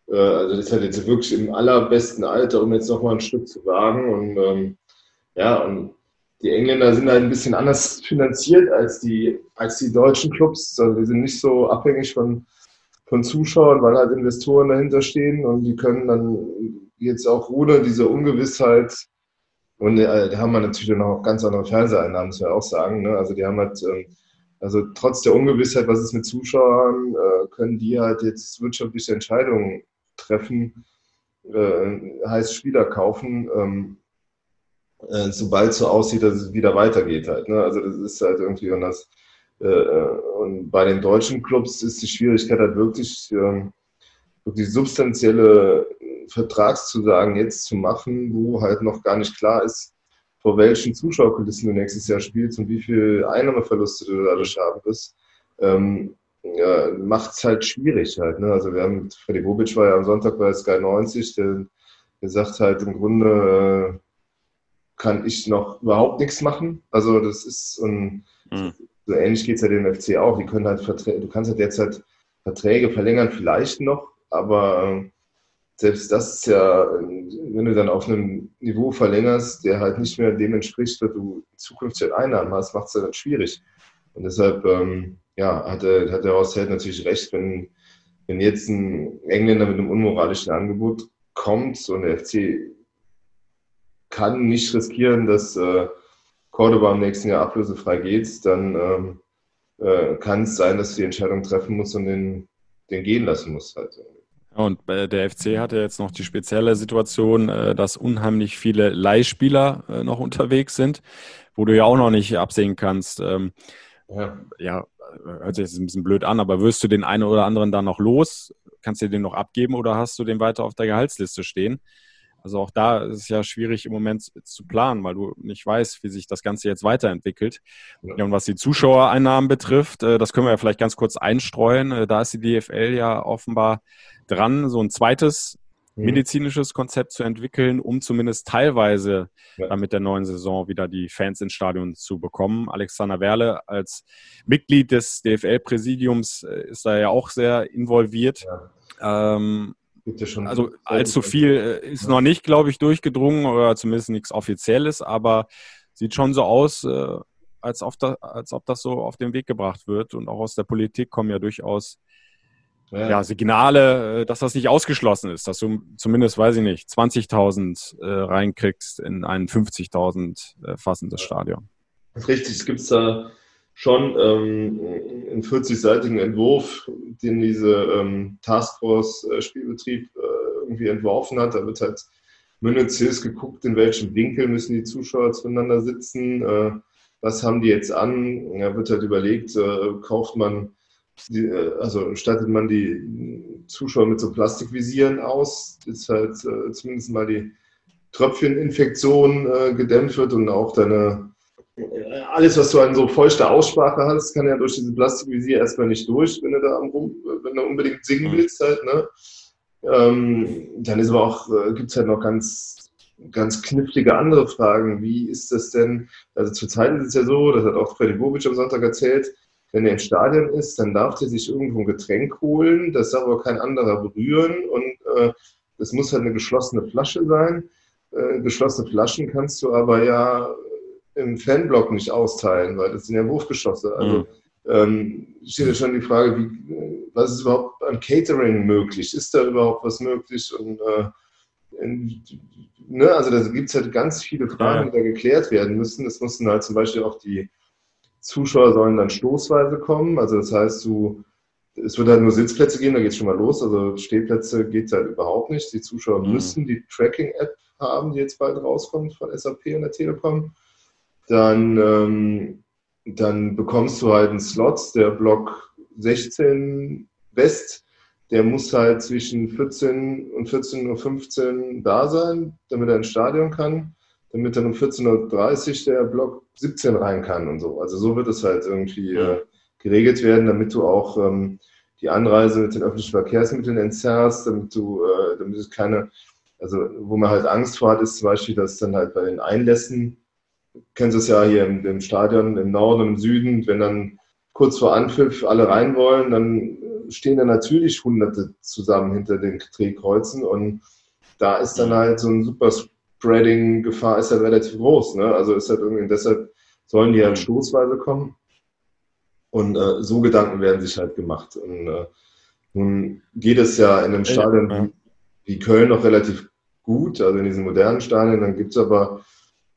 äh, also das ist halt jetzt wirklich im allerbesten Alter, um jetzt noch mal ein Stück zu wagen. Und ähm, ja, und die Engländer sind halt ein bisschen anders finanziert als die, als die deutschen Clubs. Also wir sind nicht so abhängig von, von Zuschauern, weil halt Investoren dahinter stehen und die können dann jetzt auch ohne diese Ungewissheit und äh, die haben wir natürlich auch ganz andere Fernseheinnahmen, muss man auch sagen. Ne? Also die haben halt, ähm, also trotz der Ungewissheit, was ist mit Zuschauern, äh, können die halt jetzt wirtschaftliche Entscheidungen treffen, äh, heißt Spieler kaufen. Ähm, äh, sobald so aussieht, dass es wieder weitergeht halt. Ne? Also das ist halt irgendwie und das äh, äh, und bei den deutschen Clubs ist die Schwierigkeit halt wirklich, äh, wirklich substanzielle Vertragszusagen jetzt zu machen, wo halt noch gar nicht klar ist, vor welchen Zuschauerkulissen du nächstes Jahr spielst und wie viel Einnahmeverluste du dadurch haben wirst. Ähm, ja, macht es halt schwierig halt. Ne? Also wir haben, Freddy Bobic war ja am Sonntag bei Sky 90, der, der sagt halt im Grunde, äh, kann ich noch überhaupt nichts machen. Also das ist ein, mhm. so ähnlich geht es ja dem FC auch. Die können halt Verträge, du kannst halt derzeit Verträge verlängern, vielleicht noch, aber ähm, selbst das ist ja, wenn du dann auf einem Niveau verlängerst, der halt nicht mehr dem entspricht, was du zukünftig Einnahmen hast, macht es ja dann schwierig. Und deshalb, ähm, ja, hat der, hat der Horst Held natürlich recht, wenn, wenn jetzt ein Engländer mit einem unmoralischen Angebot kommt und der FC kann nicht riskieren, dass äh, Cordoba im nächsten Jahr ablösefrei geht, dann ähm, äh, kann es sein, dass du die Entscheidung treffen musst und den, den gehen lassen musst. Halt. Und der FC hatte jetzt noch die spezielle Situation, äh, dass unheimlich viele Leihspieler äh, noch unterwegs sind, wo du ja auch noch nicht absehen kannst. Ähm, ja. ja, hört sich jetzt ein bisschen blöd an, aber wirst du den einen oder anderen dann noch los? Kannst du den noch abgeben oder hast du den weiter auf der Gehaltsliste stehen? Also auch da ist es ja schwierig im Moment zu planen, weil du nicht weißt, wie sich das Ganze jetzt weiterentwickelt. Ja. und was die Zuschauereinnahmen betrifft, äh, das können wir ja vielleicht ganz kurz einstreuen. Äh, da ist die DFL ja offenbar dran, so ein zweites mhm. medizinisches Konzept zu entwickeln, um zumindest teilweise ja. mit der neuen Saison wieder die Fans ins Stadion zu bekommen. Alexander Werle als Mitglied des DFL-Präsidiums äh, ist da ja auch sehr involviert. Ja. Ähm, also allzu viel äh, ist noch nicht, glaube ich, durchgedrungen oder zumindest nichts Offizielles, aber sieht schon so aus, äh, als, ob das, als ob das so auf den Weg gebracht wird. Und auch aus der Politik kommen ja durchaus ja. ja Signale, äh, dass das nicht ausgeschlossen ist, dass du zumindest, weiß ich nicht, 20.000 äh, reinkriegst in ein 50.000 äh, fassendes Stadion. Richtig, es gibt da schon ähm, einen 40-seitigen Entwurf, den diese ähm, Taskforce äh, äh, irgendwie entworfen hat. Da wird halt minutiös geguckt, in welchem Winkel müssen die Zuschauer zueinander sitzen, äh, was haben die jetzt an. Da wird halt überlegt, äh, kauft man die, äh, also stattet man die Zuschauer mit so Plastikvisieren aus, dass halt äh, zumindest mal die Tröpfcheninfektion gedämpft wird und auch deine alles, was du an so feuchter Aussprache hast, kann ja durch diese Plastikvisier erstmal nicht durch, wenn du da Rum, wenn du unbedingt singen mhm. willst halt, ne? Ähm, dann ist aber auch, äh, gibt es halt noch ganz, ganz knifflige andere Fragen. Wie ist das denn? Also zurzeit ist es ja so, das hat auch Freddy Bobic am Sonntag erzählt, wenn er im Stadion ist, dann darf er sich irgendwo ein Getränk holen, das darf aber kein anderer berühren und äh, das muss halt eine geschlossene Flasche sein. Äh, geschlossene Flaschen kannst du aber ja im Fanblock nicht austeilen, weil das sind ja Wurfgeschosse. Also mhm. ähm, steht ja schon die Frage, wie, was ist überhaupt an Catering möglich? Ist da überhaupt was möglich? Und äh, in, ne, also da gibt es halt ganz viele Fragen, die da geklärt werden müssen. Das mussten halt zum Beispiel auch die Zuschauer sollen dann stoßweise kommen. Also das heißt, du, es wird halt nur Sitzplätze geben, da geht es schon mal los. Also Stehplätze geht halt überhaupt nicht. Die Zuschauer mhm. müssen die Tracking-App haben, die jetzt bald rauskommt von SAP und der Telekom. Dann, ähm, dann bekommst du halt einen Slot, der Block 16 West, der muss halt zwischen 14 und 14.15 Uhr da sein, damit er ins Stadion kann. Damit dann um 14.30 Uhr der Block 17 rein kann und so. Also so wird es halt irgendwie äh, geregelt werden, damit du auch ähm, die Anreise mit den öffentlichen Verkehrsmitteln entzerrst, damit du, äh, damit es keine, also wo man halt Angst vor hat, ist zum Beispiel, dass dann halt bei den Einlässen, kennst es ja hier im, im Stadion im Norden und im Süden, wenn dann kurz vor Anpfiff alle rein wollen, dann stehen da natürlich Hunderte zusammen hinter den Drehkreuzen und da ist dann halt so ein super Spreading-Gefahr ist halt relativ groß. Ne? Also ist halt irgendwie, deshalb sollen die halt stoßweise kommen. Und äh, so Gedanken werden sich halt gemacht. Und äh, nun geht es ja in einem Stadion ja. wie Köln noch relativ gut, also in diesen modernen Stadien. Dann gibt es aber,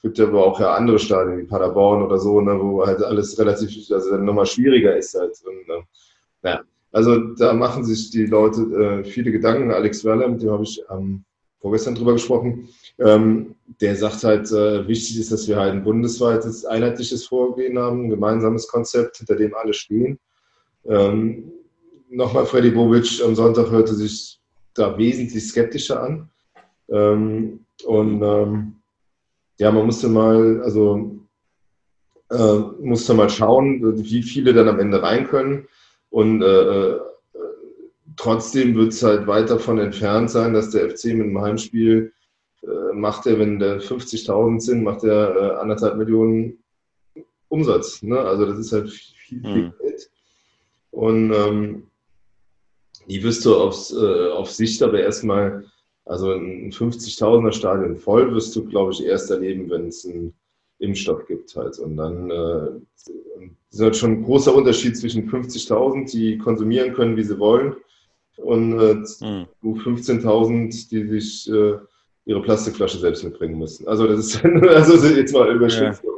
gibt aber auch ja andere Stadien wie Paderborn oder so, ne, wo halt alles relativ, also dann nochmal schwieriger ist halt. Und, äh, ja. Also da machen sich die Leute äh, viele Gedanken. Alex Werler, mit dem habe ich am vorgestern drüber gesprochen, ähm, der sagt halt, äh, wichtig ist, dass wir halt ein bundesweites, einheitliches Vorgehen haben, ein gemeinsames Konzept, hinter dem alle stehen. Ähm, Nochmal, Freddy Bobic am Sonntag hörte sich da wesentlich skeptischer an. Ähm, und ähm, ja, man musste mal, also äh, musste mal schauen, wie viele dann am Ende rein können. Und äh, äh trotzdem wird es halt weit davon entfernt sein, dass der FC mit einem Heimspiel äh, macht er, wenn der 50.000 sind, macht er äh, anderthalb Millionen Umsatz. Ne? Also das ist halt viel, viel mhm. Geld. Und ähm, die wirst du aufs, auf Sicht aber erstmal, also ein 50.000er Stadion voll wirst du, glaube ich, erst erleben, wenn es einen Impfstoff gibt halt. Und dann äh, ist halt schon ein großer Unterschied zwischen 50.000, die konsumieren können, wie sie wollen, und äh, mhm. 15.000, die sich äh, ihre Plastikflasche selbst mitbringen müssen. Also das ist (laughs) also jetzt mal überschätzt. Ja.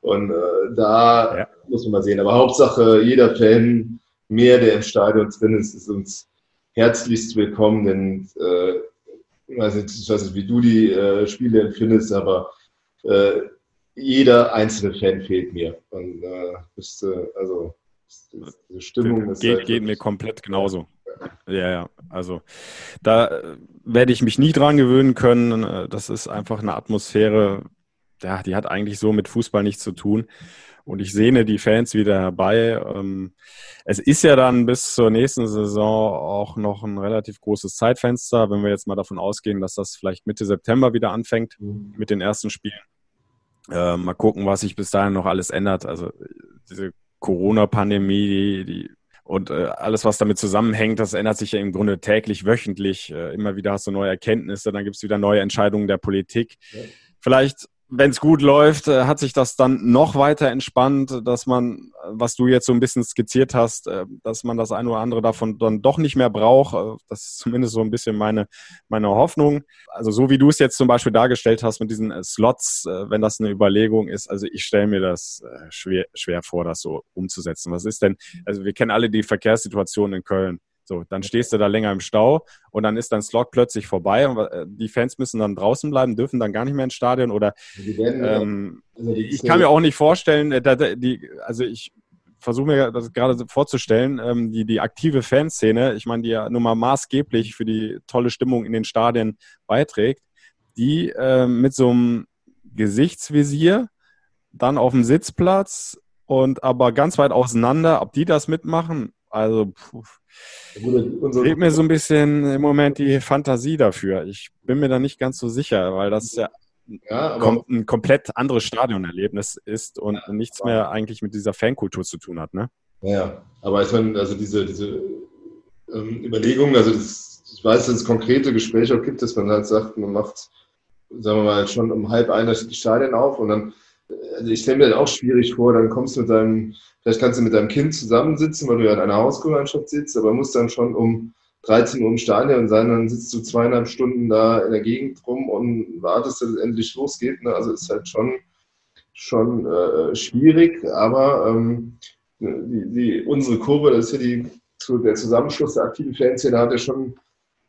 Und äh, da ja. muss man mal sehen. Aber Hauptsache, jeder Fan, mehr der im Stadion drin ist, ist uns herzlichst willkommen, denn äh, ich, weiß nicht, ich weiß nicht, wie du die äh, Spiele empfindest, aber äh, jeder einzelne Fan fehlt mir. Und äh, bist, also die Stimmung ist geht, halt geht mir komplett genauso. Ja, ja. Also da äh, werde ich mich nie dran gewöhnen können. Äh, das ist einfach eine Atmosphäre, ja, die hat eigentlich so mit Fußball nichts zu tun. Und ich sehne die Fans wieder herbei. Ähm, es ist ja dann bis zur nächsten Saison auch noch ein relativ großes Zeitfenster, wenn wir jetzt mal davon ausgehen, dass das vielleicht Mitte September wieder anfängt mhm. mit den ersten Spielen. Äh, mal gucken, was sich bis dahin noch alles ändert. Also diese Corona-Pandemie, die, die und äh, alles, was damit zusammenhängt, das ändert sich ja im Grunde täglich, wöchentlich. Äh, immer wieder hast du neue Erkenntnisse, dann gibt es wieder neue Entscheidungen der Politik. Ja. Vielleicht wenn es gut läuft, äh, hat sich das dann noch weiter entspannt, dass man, was du jetzt so ein bisschen skizziert hast, äh, dass man das eine oder andere davon dann doch nicht mehr braucht. Äh, das ist zumindest so ein bisschen meine, meine Hoffnung. Also so wie du es jetzt zum Beispiel dargestellt hast mit diesen Slots, wenn das eine Überlegung ist, also ich stelle mir das schwer, schwer vor, das so umzusetzen. Was ist denn, also wir kennen alle die Verkehrssituation in Köln. So, dann stehst du da länger im Stau und dann ist dein Slot plötzlich vorbei und äh, die Fans müssen dann draußen bleiben, dürfen dann gar nicht mehr ins Stadion oder ähm, also ich kann mir auch nicht vorstellen, äh, die, also ich versuche mir das gerade vorzustellen, ähm, die, die aktive Fanszene, ich meine, die ja nun mal maßgeblich für die tolle Stimmung in den Stadien beiträgt, die äh, mit so einem Gesichtsvisier dann auf dem Sitzplatz und aber ganz weit auseinander, ob die das mitmachen, also puh, Fehlt mir so ein bisschen im Moment die Fantasie dafür. Ich bin mir da nicht ganz so sicher, weil das ja, ja kom ein komplett anderes Stadionerlebnis ist und ja, nichts mehr eigentlich mit dieser Fankultur zu tun hat, ne? Ja, aber ich meine, also diese, diese ähm, Überlegungen, also das, ich weiß, dass es konkrete Gespräche auch gibt, dass man halt sagt, man macht, sagen wir mal, schon um halb einer die Stadien auf und dann also ich stelle mir dann auch schwierig vor, dann kommst du mit deinem, vielleicht kannst du mit deinem Kind zusammensitzen, weil du ja in einer Hausgemeinschaft sitzt, aber musst dann schon um 13 Uhr im Stadion sein, dann sitzt du zweieinhalb Stunden da in der Gegend rum und wartest, dass es endlich losgeht. Ne? Also ist halt schon, schon äh, schwierig, aber ähm, die, die, unsere Kurve, das ist ja die, der Zusammenschluss der aktiven Fanszene, hat ja schon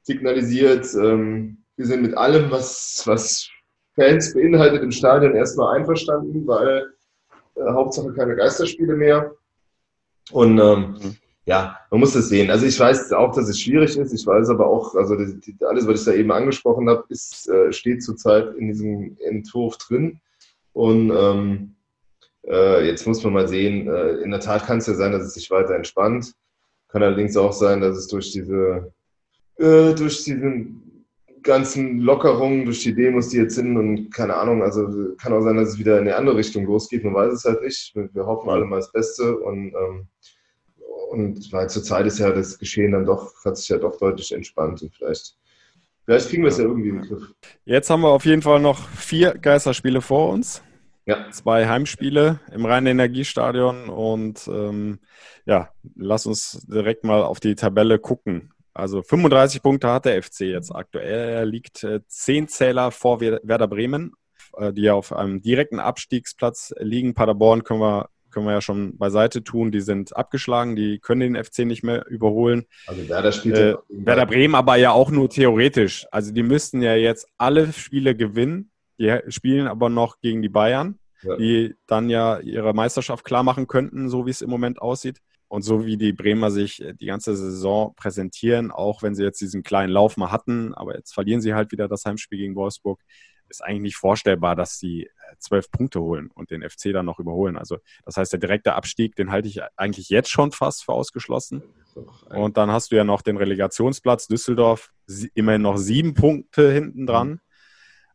signalisiert, ähm, wir sind mit allem, was, was Fans beinhaltet im Stadion erstmal einverstanden, weil äh, Hauptsache keine Geisterspiele mehr. Und ähm, mhm. ja, man muss es sehen. Also ich weiß auch, dass es schwierig ist. Ich weiß aber auch, also die, die, alles, was ich da eben angesprochen habe, ist, äh, steht zurzeit in diesem Entwurf drin. Und ähm, äh, jetzt muss man mal sehen, äh, in der Tat kann es ja sein, dass es sich weiter entspannt. Kann allerdings auch sein, dass es durch diese äh, durch diesen ganzen Lockerungen durch die Demos, die jetzt sind und keine Ahnung, also kann auch sein, dass es wieder in eine andere Richtung losgeht. Man weiß es halt nicht. Wir hoffen alle mal das Beste und, ähm, und weil zurzeit ist ja das Geschehen dann doch, hat sich ja doch deutlich entspannt und vielleicht, vielleicht kriegen wir es ja irgendwie im Griff. Jetzt haben wir auf jeden Fall noch vier Geisterspiele vor uns. Ja. Zwei Heimspiele im Rhein-Energiestadion und ähm, ja, lass uns direkt mal auf die Tabelle gucken. Also 35 Punkte hat der FC jetzt aktuell. Er liegt äh, 10 Zähler vor Werder Bremen, äh, die ja auf einem direkten Abstiegsplatz liegen. Paderborn können wir, können wir ja schon beiseite tun. Die sind abgeschlagen, die können den FC nicht mehr überholen. Also Werder spielt äh, Werder Bremen aber ja auch nur theoretisch. Also die müssten ja jetzt alle Spiele gewinnen. Die spielen aber noch gegen die Bayern, ja. die dann ja ihre Meisterschaft klar machen könnten, so wie es im Moment aussieht. Und so wie die Bremer sich äh, die ganze Saison präsentieren, auch wenn sie jetzt diesen kleinen Lauf mal hatten, aber jetzt verlieren sie halt wieder das Heimspiel gegen Wolfsburg, ist eigentlich nicht vorstellbar, dass sie äh, zwölf Punkte holen und den FC dann noch überholen. Also das heißt, der direkte Abstieg, den halte ich eigentlich jetzt schon fast für ausgeschlossen. Und dann hast du ja noch den Relegationsplatz Düsseldorf, immerhin noch sieben Punkte hinten dran.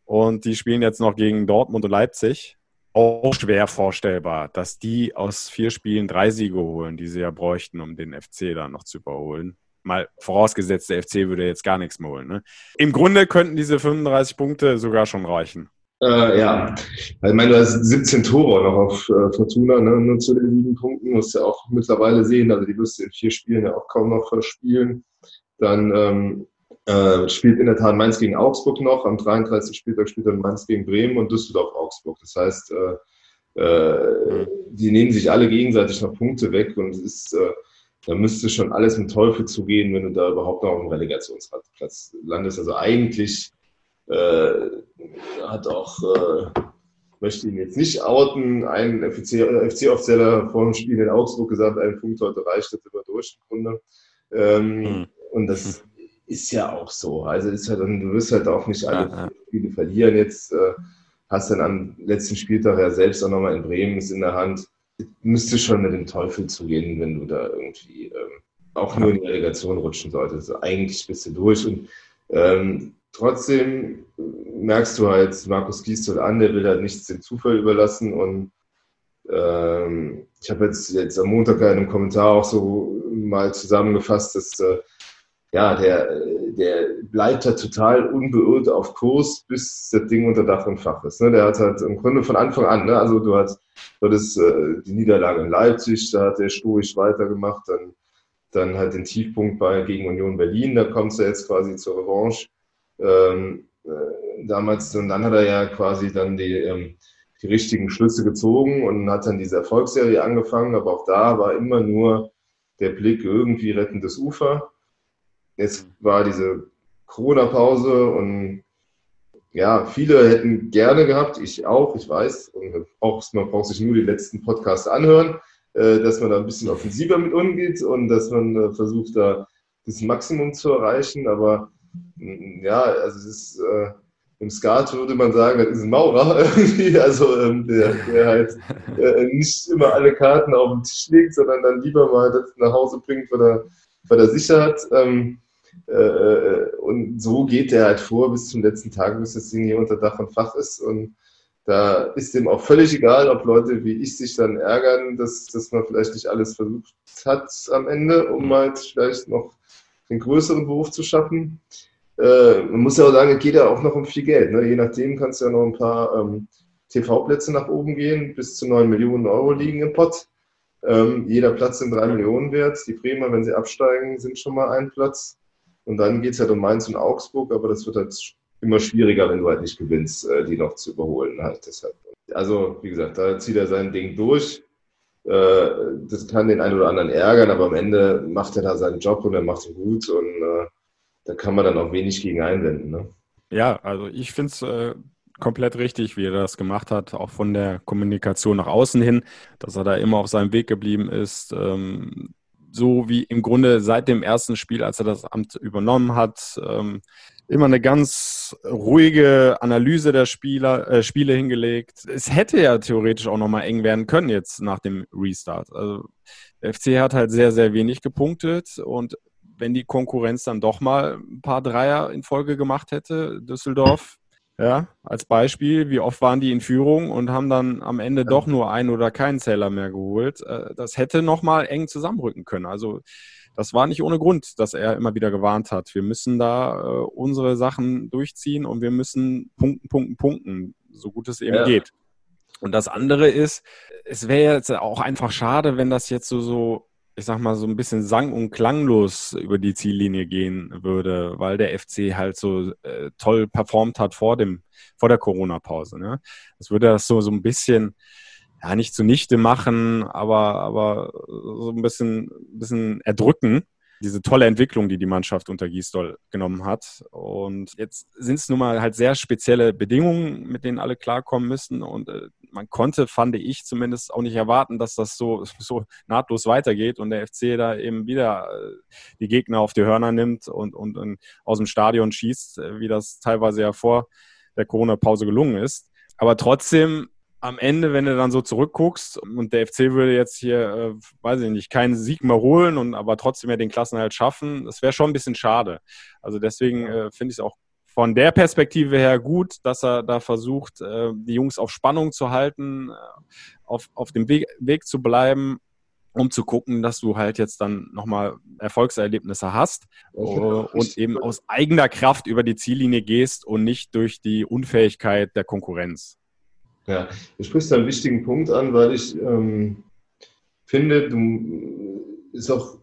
Und die spielen jetzt noch gegen Dortmund und Leipzig auch schwer vorstellbar, dass die aus vier Spielen drei Siege holen, die sie ja bräuchten, um den FC dann noch zu überholen. Mal vorausgesetzt, der FC würde jetzt gar nichts mehr holen. Ne? Im Grunde könnten diese 35 Punkte sogar schon reichen. Äh, ja, also ich meine, du hast 17 Tore noch auf äh, Fortuna, ne? nur zu den sieben Punkten, musst ja auch mittlerweile sehen. Also die wirst du in vier Spielen ja auch kaum noch verspielen. Dann ähm, äh, spielt in der Tat Mainz gegen Augsburg noch. Am 33. Spieltag spielt dann Mainz gegen Bremen und Düsseldorf-Augsburg. Das heißt, äh, äh, die nehmen sich alle gegenseitig noch Punkte weg und es ist, äh, da müsste schon alles mit Teufel zugehen, wenn du da überhaupt noch auf dem Relegationsplatz landest. Also eigentlich äh, hat auch, äh, möchte ihn jetzt nicht outen, ein FC-Offizieller vor dem Spiel in Augsburg gesagt, ein Punkt heute reicht, das über durch im Grunde. Ähm, mhm. Und das ist ja auch so. Also ist halt, du wirst halt auch nicht alle ja, ja. Spiele verlieren. Jetzt äh, hast dann am letzten Spieltag ja selbst auch nochmal in Bremen ist in der Hand. Müsste schon mit dem Teufel zugehen, wenn du da irgendwie ähm, auch nur in die Relegation rutschen solltest. Also eigentlich bist du durch. Und ähm, trotzdem merkst du halt Markus Gisdol an, der will halt nichts dem Zufall überlassen. Und ähm, ich habe jetzt, jetzt am Montag in einem Kommentar auch so mal zusammengefasst, dass äh, ja, der, der bleibt halt total unbeirrt auf Kurs, bis das Ding unter Dach und Fach ist. Ne? Der hat halt im Grunde von Anfang an, ne? also du hast, du hattest äh, die Niederlage in Leipzig, da hat er stoisch weitergemacht, dann, dann halt den Tiefpunkt bei gegen Union Berlin, da kommst du jetzt quasi zur Revanche. Ähm, äh, damals, und dann hat er ja quasi dann die, ähm, die richtigen Schlüsse gezogen und hat dann diese Erfolgsserie angefangen, aber auch da war immer nur der Blick irgendwie rettendes Ufer. Jetzt war diese Corona-Pause und ja, viele hätten gerne gehabt, ich auch, ich weiß, und auch, man braucht sich nur die letzten Podcasts anhören, äh, dass man da ein bisschen offensiver mit umgeht und dass man äh, versucht, da das Maximum zu erreichen. Aber mm, ja, also es ist äh, im Skat würde man sagen, das ist ein Maurer (laughs) irgendwie, also ähm, der, der halt äh, nicht immer alle Karten auf den Tisch legt, sondern dann lieber mal das nach Hause bringt, weil er, weil er sicher hat. Ähm, äh, äh, und so geht der halt vor bis zum letzten Tag, bis das Ding hier unter Dach und Fach ist. Und da ist dem auch völlig egal, ob Leute wie ich sich dann ärgern, dass, dass man vielleicht nicht alles versucht hat am Ende, um mhm. halt vielleicht noch den größeren Beruf zu schaffen. Äh, man muss ja auch sagen, es geht ja auch noch um viel Geld. Ne? Je nachdem kannst du ja noch ein paar ähm, TV-Plätze nach oben gehen, bis zu 9 Millionen Euro liegen im Pott. Ähm, jeder Platz sind 3 Millionen wert. Die Bremer, wenn sie absteigen, sind schon mal ein Platz. Und dann geht es halt um Mainz und Augsburg, aber das wird halt immer schwieriger, wenn du halt nicht gewinnst, äh, die noch zu überholen. Halt deshalb. Also, wie gesagt, da zieht er sein Ding durch. Äh, das kann den einen oder anderen ärgern, aber am Ende macht er da seinen Job und er macht ihn gut und äh, da kann man dann auch wenig gegen einwenden. Ne? Ja, also ich finde es äh, komplett richtig, wie er das gemacht hat, auch von der Kommunikation nach außen hin, dass er da immer auf seinem Weg geblieben ist. Ähm, so wie im Grunde seit dem ersten Spiel, als er das Amt übernommen hat, ähm, immer eine ganz ruhige Analyse der Spieler, äh, Spiele hingelegt. Es hätte ja theoretisch auch nochmal eng werden können jetzt nach dem Restart. Also der FC hat halt sehr, sehr wenig gepunktet und wenn die Konkurrenz dann doch mal ein paar Dreier in Folge gemacht hätte, Düsseldorf, ja, als Beispiel, wie oft waren die in Führung und haben dann am Ende doch nur einen oder keinen Zähler mehr geholt. Äh, das hätte nochmal eng zusammenrücken können. Also das war nicht ohne Grund, dass er immer wieder gewarnt hat. Wir müssen da äh, unsere Sachen durchziehen und wir müssen punkten, punkten, punkten, so gut es eben ja. geht. Und das andere ist, es wäre jetzt auch einfach schade, wenn das jetzt so, so ich sag mal, so ein bisschen sang- und klanglos über die Ziellinie gehen würde, weil der FC halt so äh, toll performt hat vor dem, vor der Corona-Pause. Ne? Das würde das so, so ein bisschen, ja, nicht zunichte machen, aber, aber so ein bisschen, bisschen erdrücken diese tolle Entwicklung, die die Mannschaft unter Gisdol genommen hat. Und jetzt sind es nun mal halt sehr spezielle Bedingungen, mit denen alle klarkommen müssen. Und äh, man konnte, fand ich zumindest, auch nicht erwarten, dass das so, (laughs) so nahtlos weitergeht und der FC da eben wieder äh, die Gegner auf die Hörner nimmt und, und, und aus dem Stadion schießt, äh, wie das teilweise ja vor der Corona-Pause gelungen ist. Aber trotzdem am Ende, wenn du dann so zurückguckst und der FC würde jetzt hier, äh, weiß ich nicht, keinen Sieg mehr holen und aber trotzdem ja den Klassenhalt schaffen, das wäre schon ein bisschen schade. Also deswegen äh, finde ich es auch von der Perspektive her gut, dass er da versucht, äh, die Jungs auf Spannung zu halten, äh, auf, auf dem Weg, Weg zu bleiben, um zu gucken, dass du halt jetzt dann nochmal Erfolgserlebnisse hast äh, und eben aus eigener Kraft über die Ziellinie gehst und nicht durch die Unfähigkeit der Konkurrenz. Ja, du sprichst einen wichtigen Punkt an, weil ich ähm, finde, du ist auch,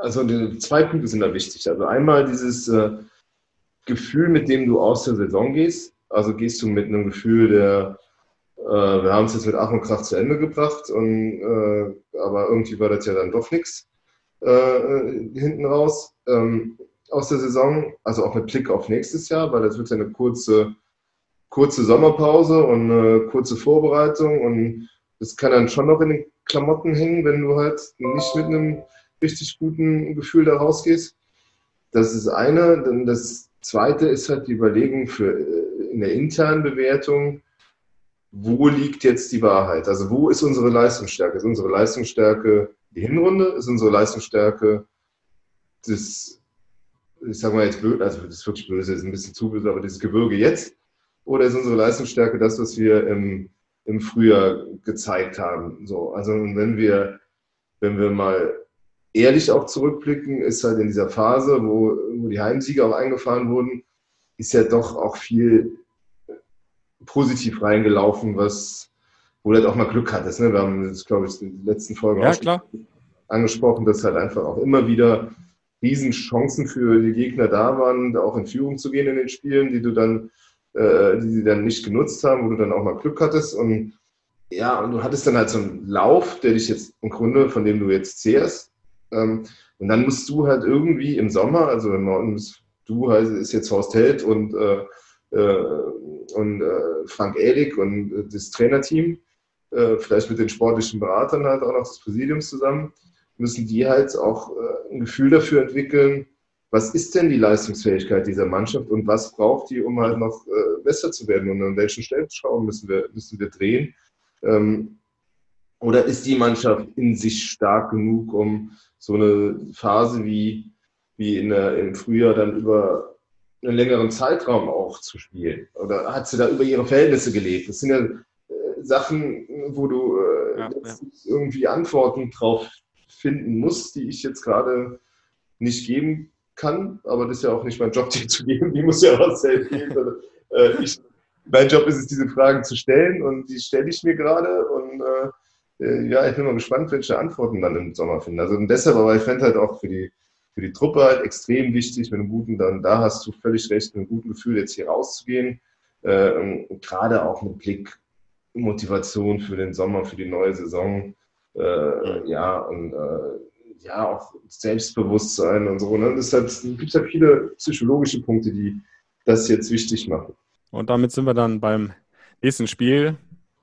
also die, zwei Punkte sind da wichtig. Also einmal dieses äh, Gefühl, mit dem du aus der Saison gehst. Also gehst du mit einem Gefühl der, äh, wir haben es jetzt mit Ach und Krach zu Ende gebracht, und, äh, aber irgendwie war das ja dann doch nichts äh, hinten raus ähm, aus der Saison. Also auch mit Blick auf nächstes Jahr, weil das wird ja eine kurze kurze Sommerpause und eine kurze Vorbereitung und das kann dann schon noch in den Klamotten hängen, wenn du halt nicht mit einem richtig guten Gefühl da rausgehst. Das ist eine. Das zweite ist halt die Überlegung für äh, in der internen Bewertung, wo liegt jetzt die Wahrheit? Also wo ist unsere Leistungsstärke? Ist unsere Leistungsstärke die Hinrunde? Ist unsere Leistungsstärke das, ich sag mal jetzt blöd, also das ist wirklich böse, ist ein bisschen zu böse, aber dieses Gebirge jetzt? Oder ist unsere Leistungsstärke das, was wir im, im Frühjahr gezeigt haben? So, also wenn wir, wenn wir mal ehrlich auch zurückblicken, ist halt in dieser Phase, wo, wo die Heimsiege auch eingefahren wurden, ist ja doch auch viel positiv reingelaufen, was, wo du halt auch mal Glück hattest. Ne? Wir haben das, glaube ich, in den letzten Folgen ja, klar. angesprochen, dass halt einfach auch immer wieder Riesenchancen für die Gegner da waren, auch in Führung zu gehen in den Spielen, die du dann, äh, die sie dann nicht genutzt haben, wo du dann auch mal Glück hattest. Und ja, und du hattest dann halt so einen Lauf, der dich jetzt im Grunde, von dem du jetzt zehrst. Ähm, und dann musst du halt irgendwie im Sommer, also wenn du heißt, ist jetzt Horst Held und, äh, äh, und äh, Frank Ehlig und das Trainerteam, vielleicht mit den sportlichen Beratern halt auch noch des Präsidiums zusammen, müssen die halt auch ein Gefühl dafür entwickeln, was ist denn die Leistungsfähigkeit dieser Mannschaft und was braucht die, um halt noch besser zu werden und an welchen Stellschrauben müssen wir, müssen wir drehen. Ähm, oder ist die Mannschaft in sich stark genug, um so eine Phase wie, wie in der, im Frühjahr dann über einen längeren Zeitraum auch zu spielen? Oder hat sie da über ihre Verhältnisse gelebt? Das sind ja äh, Sachen, wo du äh, ja, ja. irgendwie Antworten drauf finden muss, die ich jetzt gerade nicht geben kann. Aber das ist ja auch nicht mein Job, (laughs) die zu geben. Die muss ja auch selbst geben. Also, äh, ich, mein Job ist es, diese Fragen zu stellen und die stelle ich mir gerade. Und äh, ja, ich bin mal gespannt, welche Antworten dann im Sommer finden. Also und deshalb, aber ich fände halt auch für die, für die Truppe halt extrem wichtig, mit einem guten, dann da hast du völlig recht, mit einem guten Gefühl jetzt hier rauszugehen. Äh, gerade auch mit Blick Motivation für den Sommer, für die neue Saison äh, ja, und äh, ja, auch Selbstbewusstsein und so. Ne? Das halt, gibt ja viele psychologische Punkte, die das jetzt wichtig machen. Und damit sind wir dann beim nächsten Spiel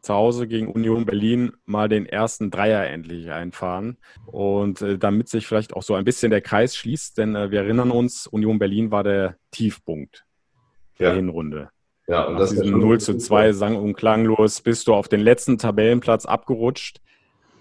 zu Hause gegen Union Berlin mal den ersten Dreier endlich einfahren. Und äh, damit sich vielleicht auch so ein bisschen der Kreis schließt, denn äh, wir erinnern uns, Union Berlin war der Tiefpunkt ja. der Hinrunde. Ja, und Nach das ist 0 zu 2 sang und klanglos bist du auf den letzten Tabellenplatz abgerutscht.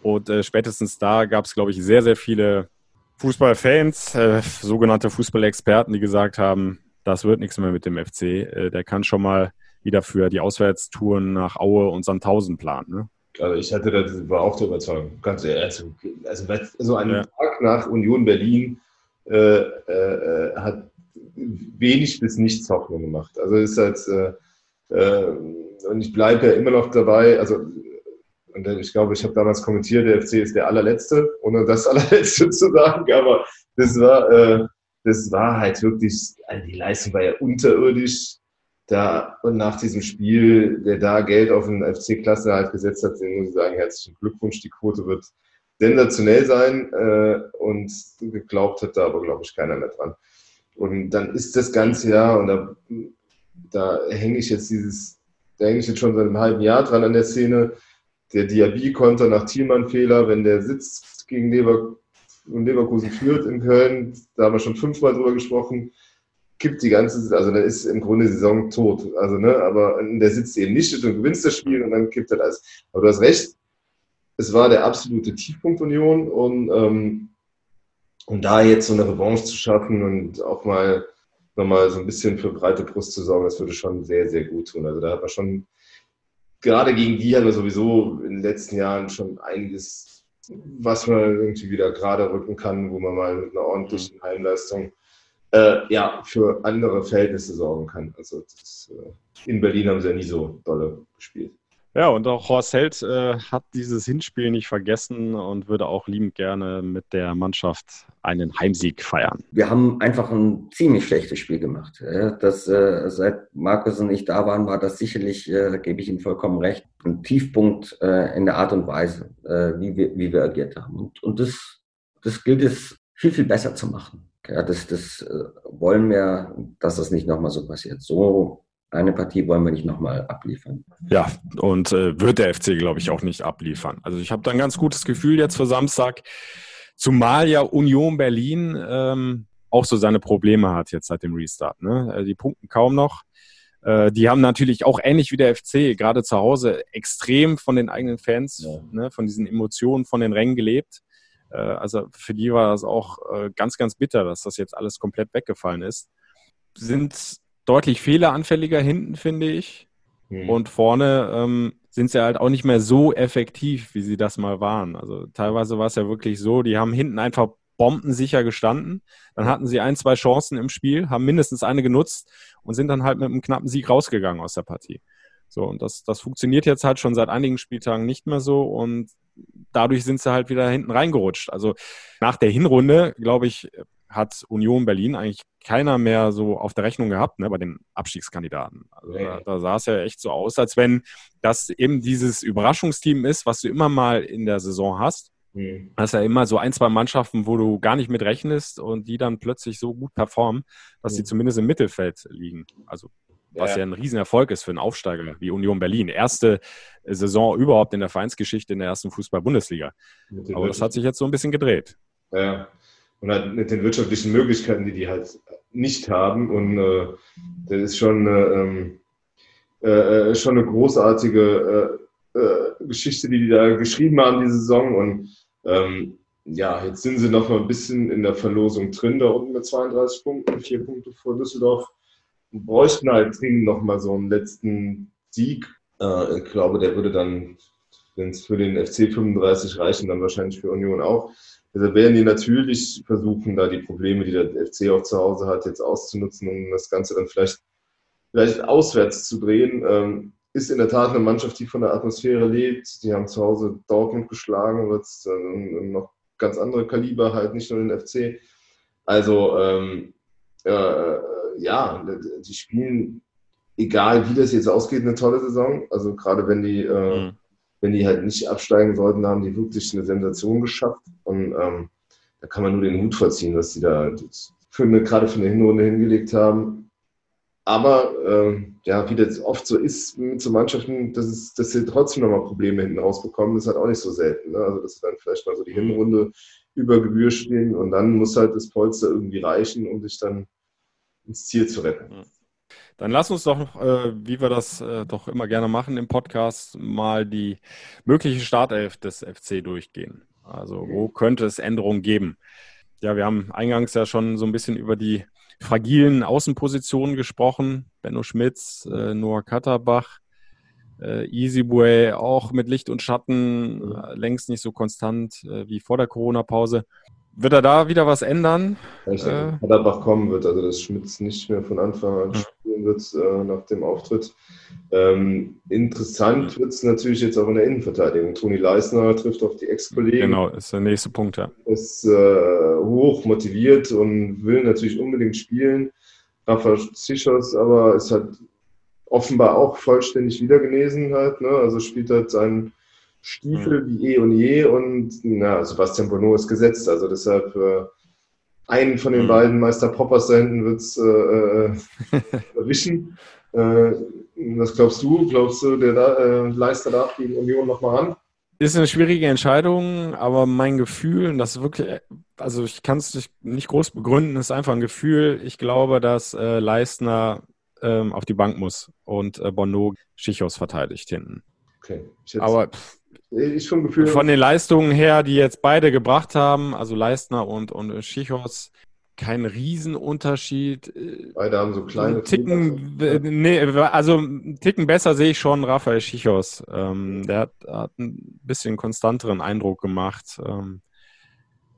Und äh, spätestens da gab es, glaube ich, sehr, sehr viele Fußballfans, äh, sogenannte Fußballexperten, die gesagt haben, das wird nichts mehr mit dem FC. Äh, der kann schon mal wieder für die Auswärtstouren nach Aue und Sandhausen planen. Ne? Also ich hatte das war auch der Überzeugung. Ganz ehrlich, also, also so ein ja. Tag nach Union Berlin äh, äh, hat wenig bis nichts Hoffnung gemacht. Also ist halt äh, äh, und ich bleibe ja immer noch dabei. Also und ich glaube, ich habe damals kommentiert, der FC ist der allerletzte, ohne das (laughs) allerletzte zu sagen, aber das war, äh, das war halt wirklich, also die Leistung war ja unterirdisch. Da, und nach diesem Spiel, der da Geld auf den FC-Klassenerhalt gesetzt hat, den muss ich sagen, herzlichen Glückwunsch, die Quote wird sensationell sein äh, und geglaubt hat da aber, glaube ich, keiner mehr dran. Und dann ist das ganze Jahr, und da, da hänge ich jetzt dieses, da hänge ich jetzt schon seit einem halben Jahr dran an der Szene, der Diaby-Konter nach Thielmann-Fehler, wenn der sitzt gegen Lever und Leverkusen führt in Köln, da haben wir schon fünfmal drüber gesprochen, kippt die ganze, also dann ist im Grunde die Saison tot. Also, ne, aber der sitzt eben nicht und gewinnst das Spiel und dann kippt er alles. Aber du hast recht, es war der absolute Tiefpunkt Union und ähm, um da jetzt so eine Revanche zu schaffen und auch mal nochmal so ein bisschen für breite Brust zu sorgen, das würde schon sehr, sehr gut tun. Also da hat man schon gerade gegen die haben wir sowieso in den letzten Jahren schon einiges, was man irgendwie wieder gerade rücken kann, wo man mal mit einer ordentlichen Heimleistung äh, ja, für andere Verhältnisse sorgen kann. Also das, äh, in Berlin haben sie ja nie so dolle gespielt. Ja, und auch Horst Held äh, hat dieses Hinspiel nicht vergessen und würde auch liebend gerne mit der Mannschaft einen Heimsieg feiern. Wir haben einfach ein ziemlich schlechtes Spiel gemacht. Das, äh, seit Markus und ich da waren, war das sicherlich, äh, gebe ich ihm vollkommen recht, ein Tiefpunkt äh, in der Art und Weise, äh, wie, wir, wie wir agiert haben. Und, und das, das gilt es viel, viel besser zu machen. Ja, das, das äh, wollen wir, dass das nicht nochmal so passiert. So eine Partie wollen wir nicht nochmal abliefern. Ja, und äh, wird der FC, glaube ich, auch nicht abliefern. Also ich habe da ein ganz gutes Gefühl jetzt für Samstag, zumal ja Union Berlin ähm, auch so seine Probleme hat jetzt seit dem Restart. Ne? Also die punkten kaum noch. Äh, die haben natürlich auch ähnlich wie der FC, gerade zu Hause, extrem von den eigenen Fans, ja. ne, von diesen Emotionen, von den Rängen gelebt. Äh, also für die war das auch äh, ganz, ganz bitter, dass das jetzt alles komplett weggefallen ist. Sind deutlich fehleranfälliger hinten, finde ich. Mhm. Und vorne ähm, sind sie halt auch nicht mehr so effektiv, wie sie das mal waren. Also teilweise war es ja wirklich so, die haben hinten einfach bombensicher gestanden. Dann hatten sie ein, zwei Chancen im Spiel, haben mindestens eine genutzt und sind dann halt mit einem knappen Sieg rausgegangen aus der Partie. So, und das, das funktioniert jetzt halt schon seit einigen Spieltagen nicht mehr so und dadurch sind sie halt wieder hinten reingerutscht. Also nach der Hinrunde, glaube ich, hat Union Berlin eigentlich keiner mehr so auf der Rechnung gehabt, ne, bei den Abstiegskandidaten. Also da, da sah es ja echt so aus, als wenn das eben dieses Überraschungsteam ist, was du immer mal in der Saison hast. Mhm. Das ist ja immer so ein, zwei Mannschaften, wo du gar nicht mit rechnest und die dann plötzlich so gut performen, dass mhm. sie zumindest im Mittelfeld liegen. Also was ja. ja ein Riesenerfolg ist für einen Aufsteiger wie Union Berlin. Erste Saison überhaupt in der Vereinsgeschichte in der ersten Fußball-Bundesliga. Aber das hat sich jetzt so ein bisschen gedreht. Ja, und halt mit den wirtschaftlichen Möglichkeiten, die die halt nicht haben. Und äh, das ist schon, ähm, äh, äh, schon eine großartige äh, äh, Geschichte, die die da geschrieben haben, diese Saison. Und ähm, ja, jetzt sind sie noch mal ein bisschen in der Verlosung drin, da unten mit 32 Punkten, vier Punkte vor Düsseldorf. Bräuchten halt dringend noch mal so einen letzten Sieg. Äh, ich glaube, der würde dann, wenn es für den FC 35 reichen, dann wahrscheinlich für Union auch. Also werden die natürlich versuchen, da die Probleme, die der FC auch zu Hause hat, jetzt auszunutzen, um das Ganze dann vielleicht, vielleicht auswärts zu drehen. Ähm, ist in der Tat eine Mannschaft, die von der Atmosphäre lebt. Die haben zu Hause Dortmund geschlagen, jetzt äh, noch ganz andere Kaliber halt, nicht nur den FC. Also ähm, äh, ja, die spielen, egal wie das jetzt ausgeht, eine tolle Saison. Also gerade wenn die äh, mhm wenn die halt nicht absteigen sollten, haben die wirklich eine Sensation geschafft. Und ähm, da kann man nur den Hut verziehen, was die da für eine, gerade für eine Hinrunde hingelegt haben. Aber ähm, ja, wie das oft so ist mit so Mannschaften, dass, es, dass sie trotzdem nochmal Probleme hinten rausbekommen, ist halt auch nicht so selten. Ne? Also dass sie dann vielleicht mal so die Hinrunde über Gebühr stehen und dann muss halt das Polster irgendwie reichen, um sich dann ins Ziel zu retten. Dann lass uns doch, äh, wie wir das äh, doch immer gerne machen im Podcast, mal die mögliche Startelf des FC durchgehen. Also wo könnte es Änderungen geben? Ja, wir haben eingangs ja schon so ein bisschen über die fragilen Außenpositionen gesprochen. Benno Schmitz, äh, Noah Katterbach, äh, Easyway auch mit Licht und Schatten, äh, längst nicht so konstant wie vor der Corona-Pause. Wird er da wieder was ändern? Ich denke, äh, Katterbach kommen wird, also dass Schmitz nicht mehr von Anfang an spielen wird äh, nach dem Auftritt. Ähm, interessant wird es natürlich jetzt auch in der Innenverteidigung. Toni Leisner trifft auf die Ex-Kollegen. Genau, ist der nächste Punkt, ja. Ist äh, hoch motiviert und will natürlich unbedingt spielen. Rafa Zichos aber ist halt offenbar auch vollständig wieder genesen halt, ne? also spielt halt seinen Stiefel mhm. wie eh und je und na, Sebastian Bonneau ist gesetzt. Also deshalb äh, einen von den mhm. beiden Meister Poppers da hinten wird es äh, äh (laughs) erwischen. Äh, was glaubst du? Glaubst du, der da, äh, Leister darf gegen Union nochmal ran? Ist eine schwierige Entscheidung, aber mein Gefühl, und das ist wirklich, also ich kann es nicht groß begründen, ist einfach ein Gefühl. Ich glaube, dass äh, Leistner ähm, auf die Bank muss und äh, Bonneau Schichos verteidigt hinten. Okay. aber pff, ich schon Gefühl. Von den Leistungen her, die jetzt beide gebracht haben, also Leistner und, und Schichos, kein Riesenunterschied. Beide haben so kleine. Ticken, nee, also einen Ticken besser sehe ich schon Raphael Schichos. Ähm, der hat, hat ein bisschen konstanteren Eindruck gemacht ähm,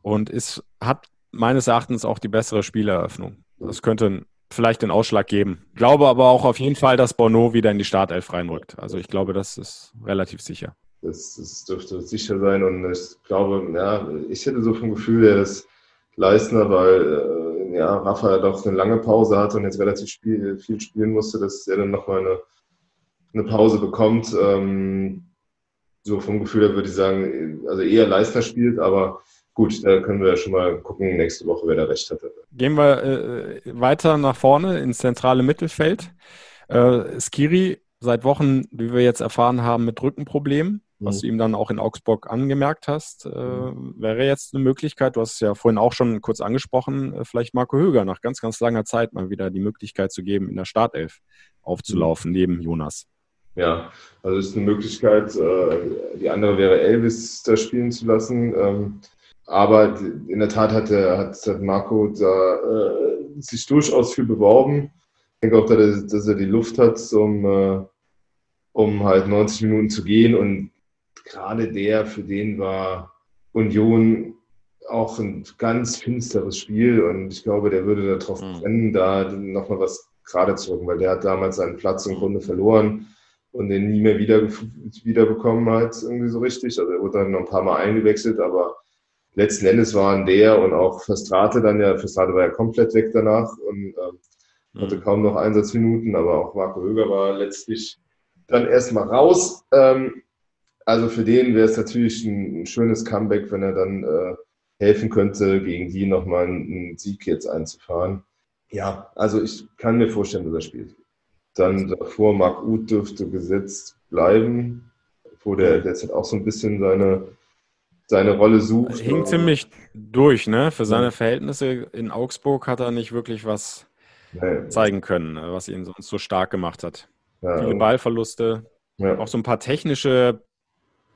und ist, hat meines Erachtens auch die bessere Spieleröffnung. Das könnte vielleicht den Ausschlag geben. Ich glaube aber auch auf jeden Fall, dass Bono wieder in die Startelf reinrückt. Also ich glaube, das ist relativ sicher. Das, das dürfte sicher sein. Und ich glaube, ja, ich hätte so vom Gefühl, er ist Leistner, weil äh, ja, Rafa doch eine lange Pause hat und jetzt relativ spiel, viel spielen musste, dass er dann nochmal eine, eine Pause bekommt. Ähm, so vom Gefühl her würde ich sagen, also eher Leistner spielt, aber gut, da können wir ja schon mal gucken nächste Woche, wer da recht hatte. Gehen wir äh, weiter nach vorne ins zentrale Mittelfeld. Äh, Skiri seit Wochen, wie wir jetzt erfahren haben, mit Rückenproblemen was mhm. du ihm dann auch in Augsburg angemerkt hast, äh, mhm. wäre jetzt eine Möglichkeit, du hast es ja vorhin auch schon kurz angesprochen, äh, vielleicht Marco Höger nach ganz, ganz langer Zeit mal wieder die Möglichkeit zu geben, in der Startelf aufzulaufen, mhm. neben Jonas. Ja, also es ist eine Möglichkeit. Äh, die andere wäre Elvis da spielen zu lassen. Ähm, aber in der Tat hat, der, hat Marco da äh, sich durchaus viel beworben. Ich denke auch, dass er die Luft hat, um, äh, um halt 90 Minuten zu gehen und gerade der, für den war Union auch ein ganz finsteres Spiel und ich glaube, der würde darauf Mhm. brennen, da nochmal was gerade zu rücken, weil der hat damals seinen Platz im Grunde verloren und den nie mehr wieder, wieder bekommen hat, irgendwie so richtig. Also er wurde dann noch ein paar Mal eingewechselt, aber letzten Endes waren der und auch Verstrate dann ja, Verstrate war ja komplett weg danach und ähm, hatte kaum noch Einsatzminuten, aber auch Marco Höger war letztlich dann erstmal raus. Ähm, also für den wäre es natürlich ein, ein schönes Comeback, wenn er dann äh, helfen könnte, gegen die nochmal einen, Sieg jetzt einzufahren. Ja, also ich kann mir vorstellen, dass er spielt. Dann davor, Marc Uth dürfte gesetzt bleiben, wo der derzeit auch so ein bisschen seine, seine Rolle sucht. Hing ziemlich durch, ne? Für seine Verhältnisse in Augsburg hat er nicht wirklich was Nee, zeigen können, äh, was ihn sonst so stark gemacht hat. ja, Viele Ballverluste, ja. auch so ein paar technische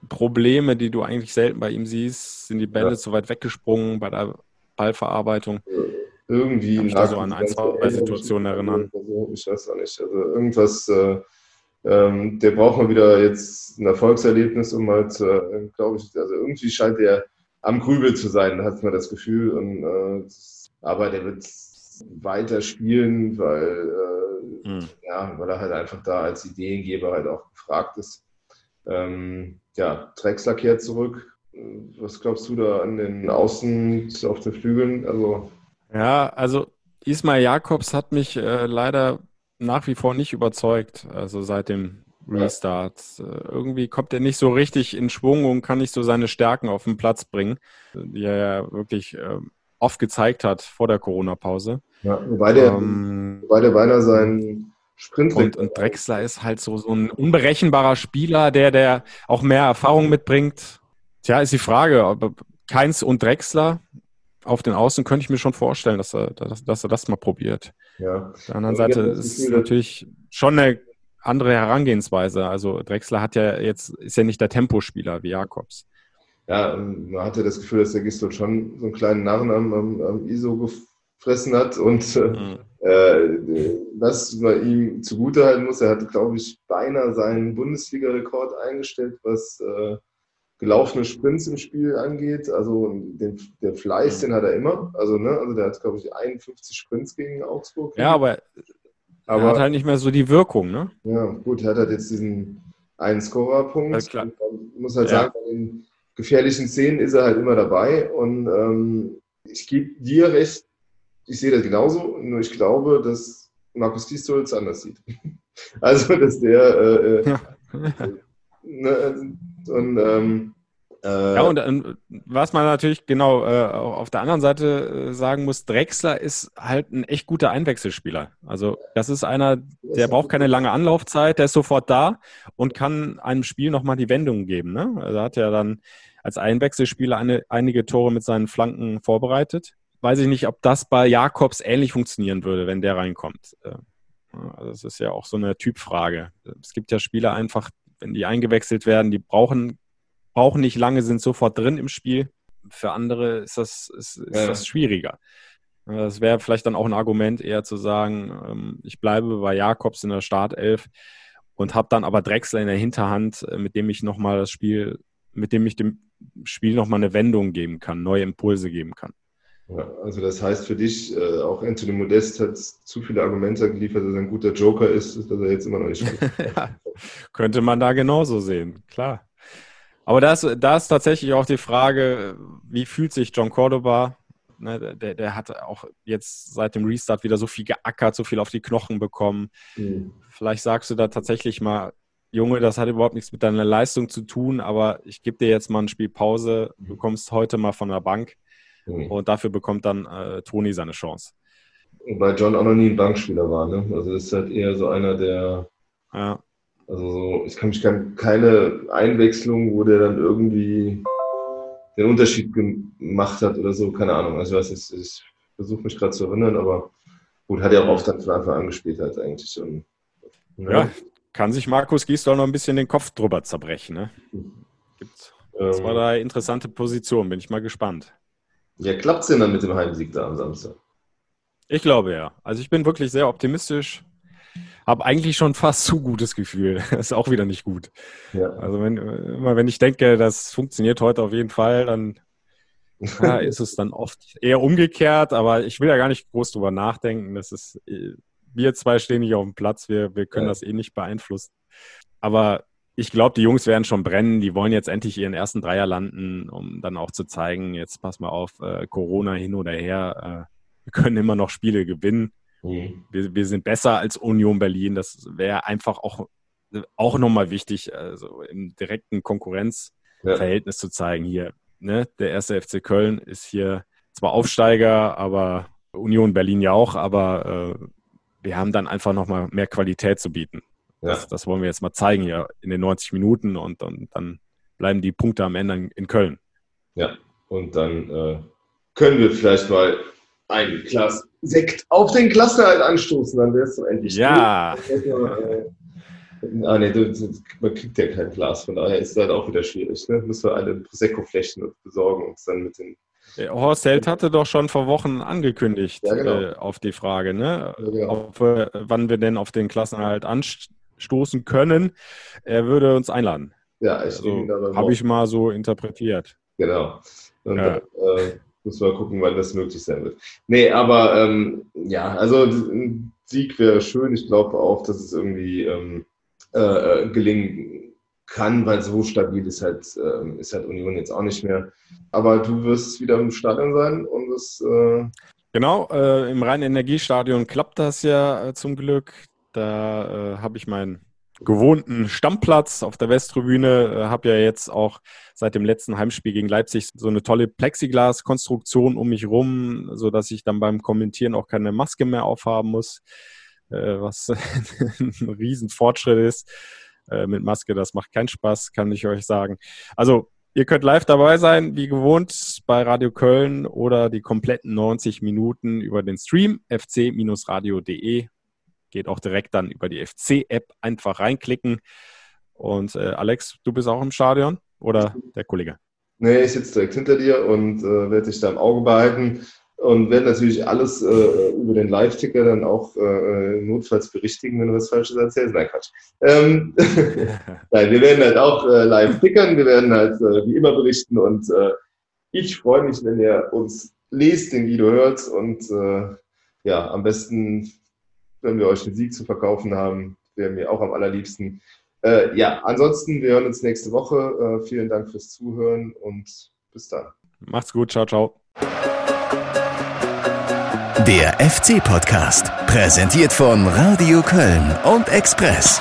Probleme, die du eigentlich selten bei ihm siehst. Sind die Bälle Ja. zu weit weggesprungen bei der Ballverarbeitung? irgendwie Kann mich da so an ein, zwei Situationen erinnern. so. Ich weiß auch nicht. Also irgendwas, äh, ähm, der braucht mal wieder jetzt ein Erfolgserlebnis, um halt, äh, glaube ich, also irgendwie scheint der am Grübel zu sein, hat man das Gefühl. Und, äh, aber der wird weiter spielen, weil, äh, Hm. ja, weil er halt einfach da als Ideengeber halt auch gefragt ist. Ähm, ja, Drexler kehrt zurück. Was glaubst du da an den Außen auf den Flügeln? Also, Ja, also Ismail Jakobs hat mich äh, leider nach wie vor nicht überzeugt, also seit dem Restart. Äh, irgendwie kommt er nicht so richtig in Schwung und kann nicht so seine Stärken auf den Platz bringen, die er ja wirklich äh, oft gezeigt hat vor der Corona-Pause. ja, wobei der, Ähm, wobei der beinahe seinen Sprint und, und Drexler ist halt so, so ein unberechenbarer Spieler, der, der auch mehr Erfahrung mitbringt. Tja, ist die Frage, ob Keins und Drexler auf den Außen könnte ich mir schon vorstellen, dass er, dass, dass er das mal probiert. Ja, Auf der anderen Also Seite ist es natürlich schon eine andere Herangehensweise. Also Drexler hat ja jetzt, ist ja nicht der Tempospieler wie Jakobs. ja, man hatte das Gefühl, dass der Gistol schon so einen kleinen Narren am, am, am ISO gefressen hat und Mhm. äh, was man ihm zugutehalten muss, er hat, glaube ich, beinahe seinen Bundesliga-Rekord eingestellt, was äh, gelaufene Sprints im Spiel angeht. Also den, der Fleiß, den hat er immer. Also, ne, also der hat, glaube ich, 51 Sprints gegen Augsburg. Ja, aber, er aber hat halt nicht mehr so die Wirkung, ne? Ja, gut, er hat halt jetzt diesen einen Scorerpunkt. Man muss halt Ja. sagen, bei den gefährlichen Szenen ist er halt immer dabei. Und ähm, ich gebe dir recht, ich sehe das genauso, nur ich glaube, dass Markus Gistol es anders sieht. (laughs) Also, dass der äh, äh, Ja. (laughs) ne, und ähm, äh, Ja, und äh, was man natürlich genau äh, auch auf der anderen Seite sagen muss, Drexler ist halt ein echt guter Einwechselspieler. Also das ist einer, der braucht keine lange Anlaufzeit, der ist sofort da und kann einem Spiel nochmal die Wendung geben. Ne? Also er hat ja dann als Einwechselspieler eine, einige Tore mit seinen Flanken vorbereitet. Weiß ich nicht, ob das bei Jakobs ähnlich funktionieren würde, wenn der reinkommt. Äh, Also es ist ja auch so eine Typfrage. Es gibt ja Spieler einfach, wenn die eingewechselt werden, die brauchen brauchen nicht lange, sind sofort drin im Spiel. Für andere ist das, ist, ist Ja. das schwieriger. Äh, Das wäre vielleicht dann auch ein Argument, eher zu sagen, ähm, ich bleibe bei Jakobs in der Startelf und habe dann aber Drexler in der Hinterhand, äh, mit dem ich nochmal das Spiel, mit dem ich dem Spiel nochmal eine Wendung geben kann, neue Impulse geben kann. Ja, also das heißt für dich, äh, auch Anthony Modest hat zu viele Argumente geliefert, dass er ein guter Joker ist, dass er jetzt immer noch nicht spielt. (laughs) ja, könnte man da genauso sehen, klar. Aber da ist, da ist tatsächlich auch die Frage, wie fühlt sich John Cordoba? Ne, der, der hat auch jetzt seit dem Restart wieder so viel geackert, so viel auf die Knochen bekommen. Hm. Vielleicht sagst du da tatsächlich mal, Junge, das hat überhaupt nichts mit deiner Leistung zu tun, aber ich gebe dir jetzt mal ein Spiel Pause, du kommst heute mal von der Bank Hm. und dafür bekommt dann äh, Toni seine Chance. Wobei John auch noch nie ein Bankspieler war, ne? Also das ist halt eher so einer, der, Ja. also so, ich kann mich an keine Einwechslung, wo der dann irgendwie den Unterschied gemacht hat oder so, keine Ahnung. Also ich ich, ich versuche mich gerade zu erinnern, aber gut, hat er auch oft dann von Anfang an gespielt halt eigentlich. Und, ja, kann sich Markus Gisdol noch ein bisschen den Kopf drüber zerbrechen. Ne? Gibt zwei, ähm, drei interessante Positionen, bin ich mal gespannt. Ja, klappt's denn dann mit dem Heimsieg da am Samstag? Ich glaube ja. Also ich bin wirklich sehr optimistisch. Habe eigentlich schon fast zu gutes Gefühl. (laughs) ist auch wieder nicht gut. Ja. Also wenn, immer wenn ich denke, das funktioniert heute auf jeden Fall, dann (laughs) ja, ist es dann oft eher umgekehrt, aber ich will ja gar nicht groß drüber nachdenken. Das ist, äh, wir zwei stehen nicht auf dem Platz, wir, wir können ja. das eh nicht beeinflussen. Aber ich glaube, die Jungs werden schon brennen. Die wollen jetzt endlich ihren ersten Dreier landen, um dann auch zu zeigen, jetzt pass mal auf, äh, Corona hin oder her, äh, wir können immer noch Spiele gewinnen. Mhm. Wir, wir sind besser als Union Berlin. Das wäre einfach auch, auch nochmal wichtig, also im direkten Konkurrenzverhältnis ja. zu zeigen hier. Ne? Der erste FC Köln ist hier zwar Aufsteiger, aber Union Berlin ja auch, aber äh, wir haben dann einfach nochmal mehr Qualität zu bieten. Ja. Das, das, wollen wir jetzt mal zeigen hier in den 90 Minuten und, und dann bleiben die Punkte am Ende in Köln. Ja, und dann äh, können wir vielleicht mal ein Glas Sekt auf den Klassenerhalt anstoßen, dann wäre es so endlich. Ja. Ah, nee, man kriegt ja kein Glas, von daher ist es halt auch wieder schwierig. Ne? Müssen wir eine Prosecco-Flächen besorgen und dann mit den. Horst Held hatte doch schon vor Wochen angekündigt ja, genau. äh, auf die Frage, ne? Ja, genau. auf, äh, wann wir denn auf den Klassenerhalt anstoßen können. Er würde uns einladen. Ja, ich also, habe ich mal so interpretiert. Genau. Und, ja. äh, muss mal gucken, wann das möglich sein wird. Nee, aber ähm, ja, also ein Sieg wäre schön. Ich glaube auch, dass es irgendwie ähm, äh, äh, gelingen kann, weil so stabil ist halt, äh, ist halt Union jetzt auch nicht mehr. Aber du wirst wieder im Stadion sein und es. Äh genau, äh, im Rhein-Energiestadion klappt das ja äh, zum Glück. Da habe ich mein gewohnten Stammplatz auf der Westtribüne. Äh, habe ja jetzt auch seit dem letzten Heimspiel gegen Leipzig so eine tolle Plexiglas-Konstruktion um mich rum, so dass ich dann beim Kommentieren auch keine Maske mehr aufhaben muss, äh, was (laughs) ein Riesenfortschritt ist. Äh, mit Maske, das macht keinen Spaß, kann ich euch sagen. Also Ihr könnt live dabei sein, wie gewohnt, bei Radio Köln oder die kompletten 90 Minuten über den Stream fc-radio.de geht auch direkt dann über die FC-App einfach reinklicken. Und äh, Alex, du bist auch im Stadion oder der Kollege? Nee, ich sitze direkt hinter dir und äh, werde dich da im Auge behalten und werde natürlich alles äh, über den Live-Ticker dann auch äh, notfalls berichtigen, wenn du was Falsches erzählst. Nein, Quatsch. Ähm, (laughs) (laughs) Nein, wir werden halt auch äh, live tickern, wir werden halt äh, wie immer berichten und äh, ich freue mich, wenn ihr uns lest, den Guido hört und äh, ja, am besten wenn wir euch den Sieg zu verkaufen haben, wäre mir auch am allerliebsten. Äh, ja, ansonsten, wir hören uns nächste Woche. Äh, vielen Dank fürs Zuhören und bis dann. Macht's gut, ciao, ciao. Der FC-Podcast, präsentiert von Radio Köln und Express.